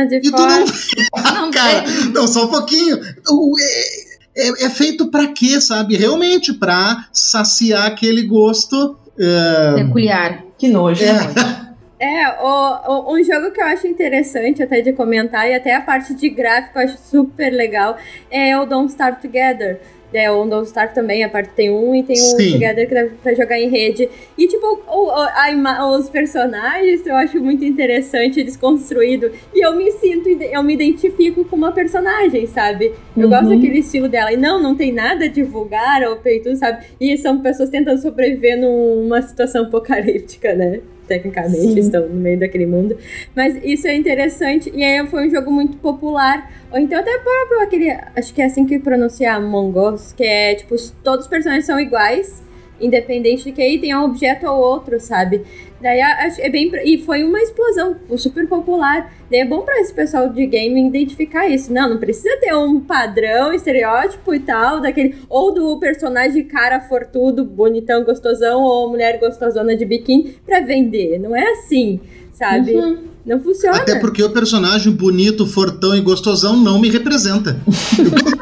É de e tu fora. não. (laughs) Não (laughs) Cara, tem. não, só um pouquinho. O- É, é- é feito pra quê, sabe? Realmente pra saciar aquele gosto. é, Peculiar. Que nojo. é, (laughs) É, o, o- um jogo que eu acho interessante até de comentar, e até a parte de gráfico eu acho super legal, é o Don't Starve Together. É, o Don't Starve também, a parte tem um e tem o Sim. Together que dá pra jogar em rede. E, tipo, o- o- a os personagens eu acho muito interessante, desconstruído. E eu me sinto, eu me identifico com uma personagem, sabe? Eu Uhum. gosto daquele estilo dela. E não, não tem nada de vulgar ou peito, sabe? E são pessoas tentando sobreviver numa situação apocalíptica, né? Tecnicamente, Sim. estão no meio daquele mundo. Mas isso é interessante. E aí foi um jogo muito popular. Ou então até próprio aquele. Acho que é assim que pronuncia Among Us, que é tipo, os- todos os personagens são iguais. Independente de que aí tenha um objeto ou outro, sabe? Daí é bem. E foi uma explosão super popular. Daí é bom pra esse pessoal de game identificar isso. Não, não precisa ter um padrão, estereótipo e tal, daquele. Ou do personagem cara fortudo, bonitão, gostosão, ou mulher gostosona de biquíni pra vender. Não é assim, sabe? Uhum. Não funciona. Até porque o personagem bonito, fortão e gostosão não me representa. (laughs)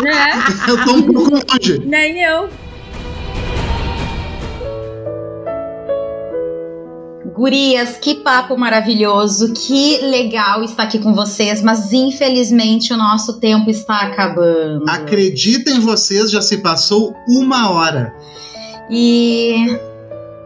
Né? Eu tô um pouco longe. Nem eu. Gurias, que papo maravilhoso, que legal estar aqui com vocês, mas infelizmente o nosso tempo está acabando. Acreditem vocês, já se passou uma hora. E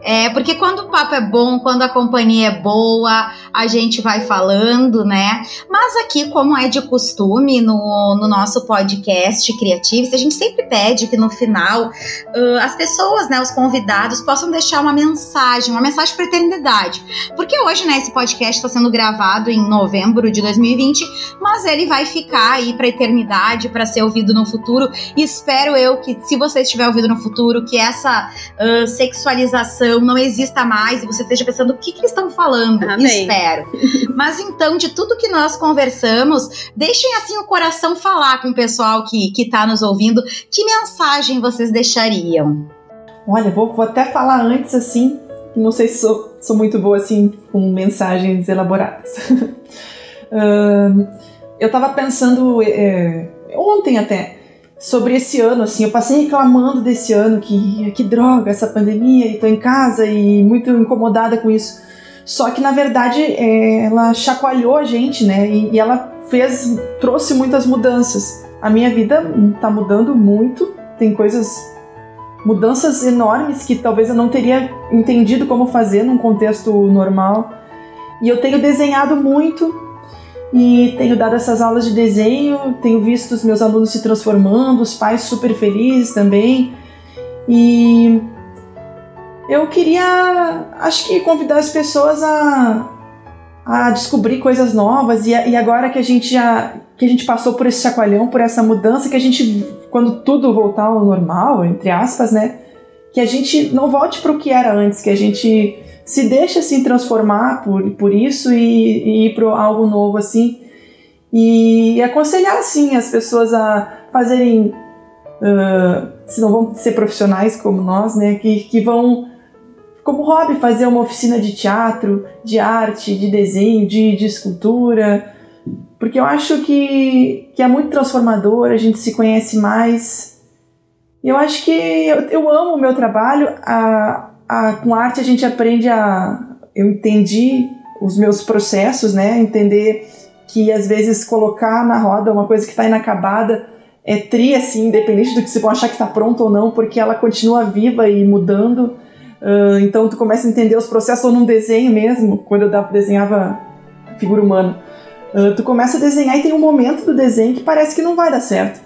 é porque quando o papo é bom, quando a companhia é boa, a gente vai falando, né? Mas aqui, como é de costume no, no nosso podcast Criativos, a gente sempre pede que no final ah, as pessoas, né, os convidados, possam deixar uma mensagem, uma mensagem para eternidade. Porque hoje, né, esse podcast está sendo gravado em novembro de 2020, mas ele vai ficar aí para eternidade, para ser ouvido no futuro. E espero eu que, se você estiver ouvindo no futuro, que essa ah, sexualização não exista mais e você esteja pensando o que, que eles estão falando. Amém. Espero. (laughs) Mas então, de tudo que nós conversamos, deixem assim o coração falar com o pessoal que, que tá nos ouvindo. Que mensagem vocês deixariam? Olha, vou, vou até falar antes assim. Não sei se sou, sou muito boa assim com mensagens elaboradas. (laughs) Ahn, eu tava pensando é, ontem até sobre esse ano, assim, eu passei reclamando desse ano que que droga essa pandemia e tô em casa e muito incomodada com isso. Só que na verdade é, ela chacoalhou a gente, né? E, e ela fez, trouxe muitas mudanças. A minha vida tá mudando muito, tem coisas mudanças enormes que talvez eu não teria entendido como fazer num contexto normal. E eu tenho desenhado muito e tenho dado essas aulas de desenho, tenho visto os meus alunos se transformando, os pais super felizes também. E eu queria, acho que convidar as pessoas a, a descobrir coisas novas e, e agora que a gente já que a gente passou por esse chacoalhão, por essa mudança, que a gente, quando tudo voltar ao normal, entre aspas, né, que a gente não volte para o que era antes, que a gente se deixe assim transformar por, por isso e, e ir para algo novo assim. E aconselhar assim as pessoas a fazerem, uh, se não vão ser profissionais como nós, né, que, que vão como hobby fazer uma oficina de teatro, de arte, de desenho, de, de escultura, porque eu acho que, que é muito transformador, a gente se conhece mais. Eu acho que eu, eu amo o meu trabalho, a, a, com arte a gente aprende a. Eu entendi os meus processos, né? Entender que às vezes colocar na roda uma coisa que está inacabada é tri, assim, independente do que você vão achar que está pronto ou não, porque ela continua viva e mudando. Uh, então tu começa a entender os processos, ou num desenho mesmo, quando eu desenhava figura humana. Uh, tu começa a desenhar e tem um momento do desenho que parece que não vai dar certo.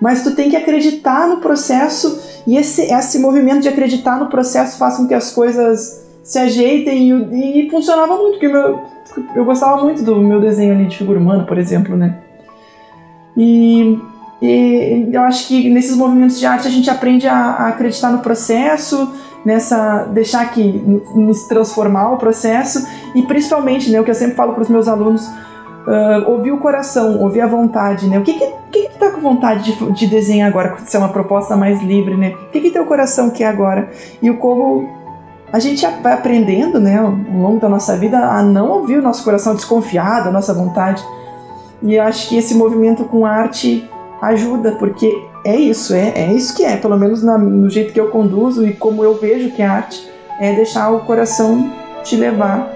Mas tu tem que acreditar no processo e esse, esse movimento de acreditar no processo faz com que as coisas se ajeitem e, e funcionava muito, porque meu, eu gostava muito do meu desenho ali de figura humana, por exemplo, né? E, e eu acho que nesses movimentos de arte a gente aprende a, a acreditar no processo, nessa deixar que nos transformar o processo e principalmente, né, o que eu sempre falo para os meus alunos, uh, ouvir o coração, ouvir a vontade, né? O que que, que, que tá com vontade de, de desenhar agora, se é uma proposta mais livre, né? O que, que teu coração quer agora? E o como a gente vai aprendendo, né, ao longo da nossa vida, a não ouvir o nosso coração desconfiado, a nossa vontade. E eu acho que esse movimento com arte ajuda, porque é isso, é, é isso que é, pelo menos na, no jeito que eu conduzo e como eu vejo que é arte, é deixar o coração te levar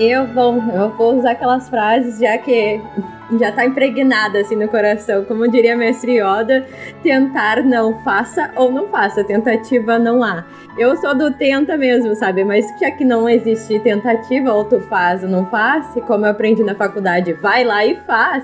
Eu vou, eu vou usar aquelas frases já que já tá impregnada assim no coração, como diria mestre Yoda, tentar não faça ou não faça, tentativa não há. Eu sou do tenta mesmo, sabe? Mas já que não existe tentativa, ou tu faz ou não faz, como eu aprendi na faculdade, vai lá e faz.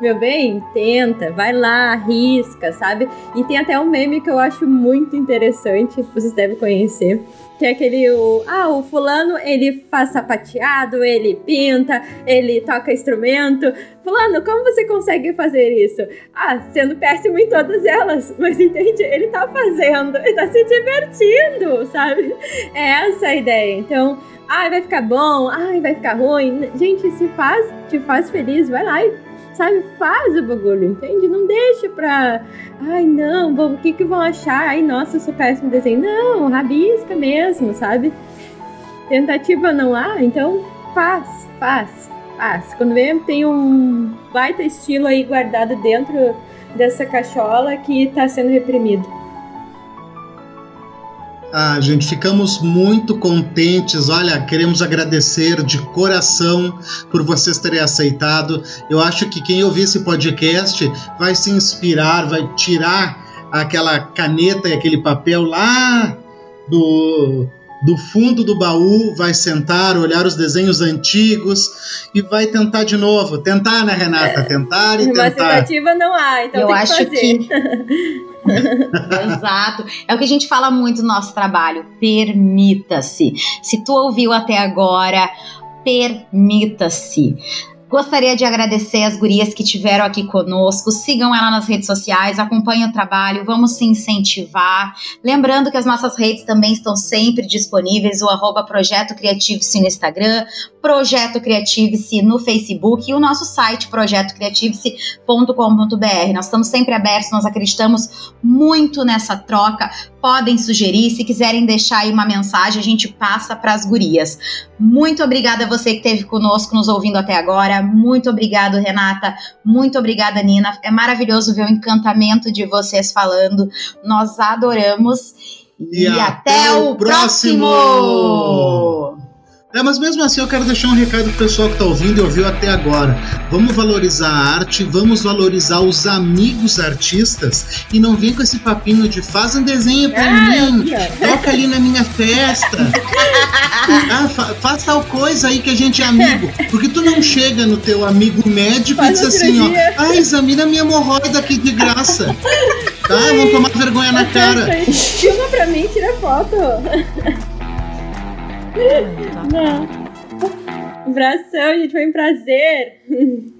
Meu bem, tenta, vai lá, arrisca, sabe? E tem até um meme que eu acho muito interessante, vocês devem conhecer que é aquele, o, ah, o fulano, ele faz sapateado, ele pinta, ele toca instrumento. Fulano, como você consegue fazer isso? Ah, sendo péssimo em todas elas. (laughs) Mas entende? Ele tá fazendo, ele tá se divertindo, sabe? É essa a ideia. Então, ai, vai ficar bom, ai, vai ficar ruim. Gente, se faz, te faz feliz, vai lá e sabe? Faz o bagulho, entende? Não deixa pra. Ai, não, o que que vão achar? Ai, nossa, eu sou péssimo desenho. Não, rabisca mesmo, sabe? Tentativa não há, então faz, faz, faz. Quando vê, tem um baita estilo aí guardado dentro dessa cachola que tá sendo reprimido. Ah, gente, ficamos muito contentes. Olha, queremos agradecer de coração por vocês terem aceitado. Eu acho que quem ouvir esse podcast vai se inspirar, vai tirar aquela caneta e aquele papel lá do, do fundo do baú, vai sentar, olhar os desenhos antigos e vai tentar de novo. Tentar, né, Renata? Tentar e Uma tentar. tentativa não há, então Eu tem acho que fazer. que (laughs) Exato. É o que a gente fala muito no nosso trabalho. Permita-se. Se tu ouviu até agora, permita-se. Gostaria de agradecer as gurias que tiveram aqui conosco. Sigam ela nas redes sociais, acompanhem o trabalho, vamos se incentivar. Lembrando que as nossas redes também estão sempre disponíveis: o arroba Projeto Criativice no Instagram, Projeto Criativice no Facebook e o nosso site projetocriativice.com.br. Nós estamos sempre abertos, nós acreditamos muito nessa troca. Podem sugerir, se quiserem deixar aí uma mensagem, a gente passa para as gurias. Muito obrigada a você que esteve conosco, nos ouvindo até agora. Muito obrigado, Renata. Muito obrigada, Nina. É maravilhoso ver o encantamento de vocês falando. Nós adoramos. E até o próximo! É, mas mesmo assim eu quero deixar um recado pro pessoal que tá ouvindo e ouviu até agora. Vamos valorizar a arte, vamos valorizar os amigos artistas e não vem com esse papinho de faz um desenho pra Ah, mim, toca ali na minha festa. (laughs) ah, fa faz tal coisa aí que a gente é amigo. Porque tu não chega no teu amigo médico Faz e diz assim, ó, cirurgia. ah, examina minha hemorroida aqui de graça. Tá, vão tomar vergonha na cara. Filma pra mim, tira foto. (laughs) Não. Abração, gente, foi um prazer. (laughs)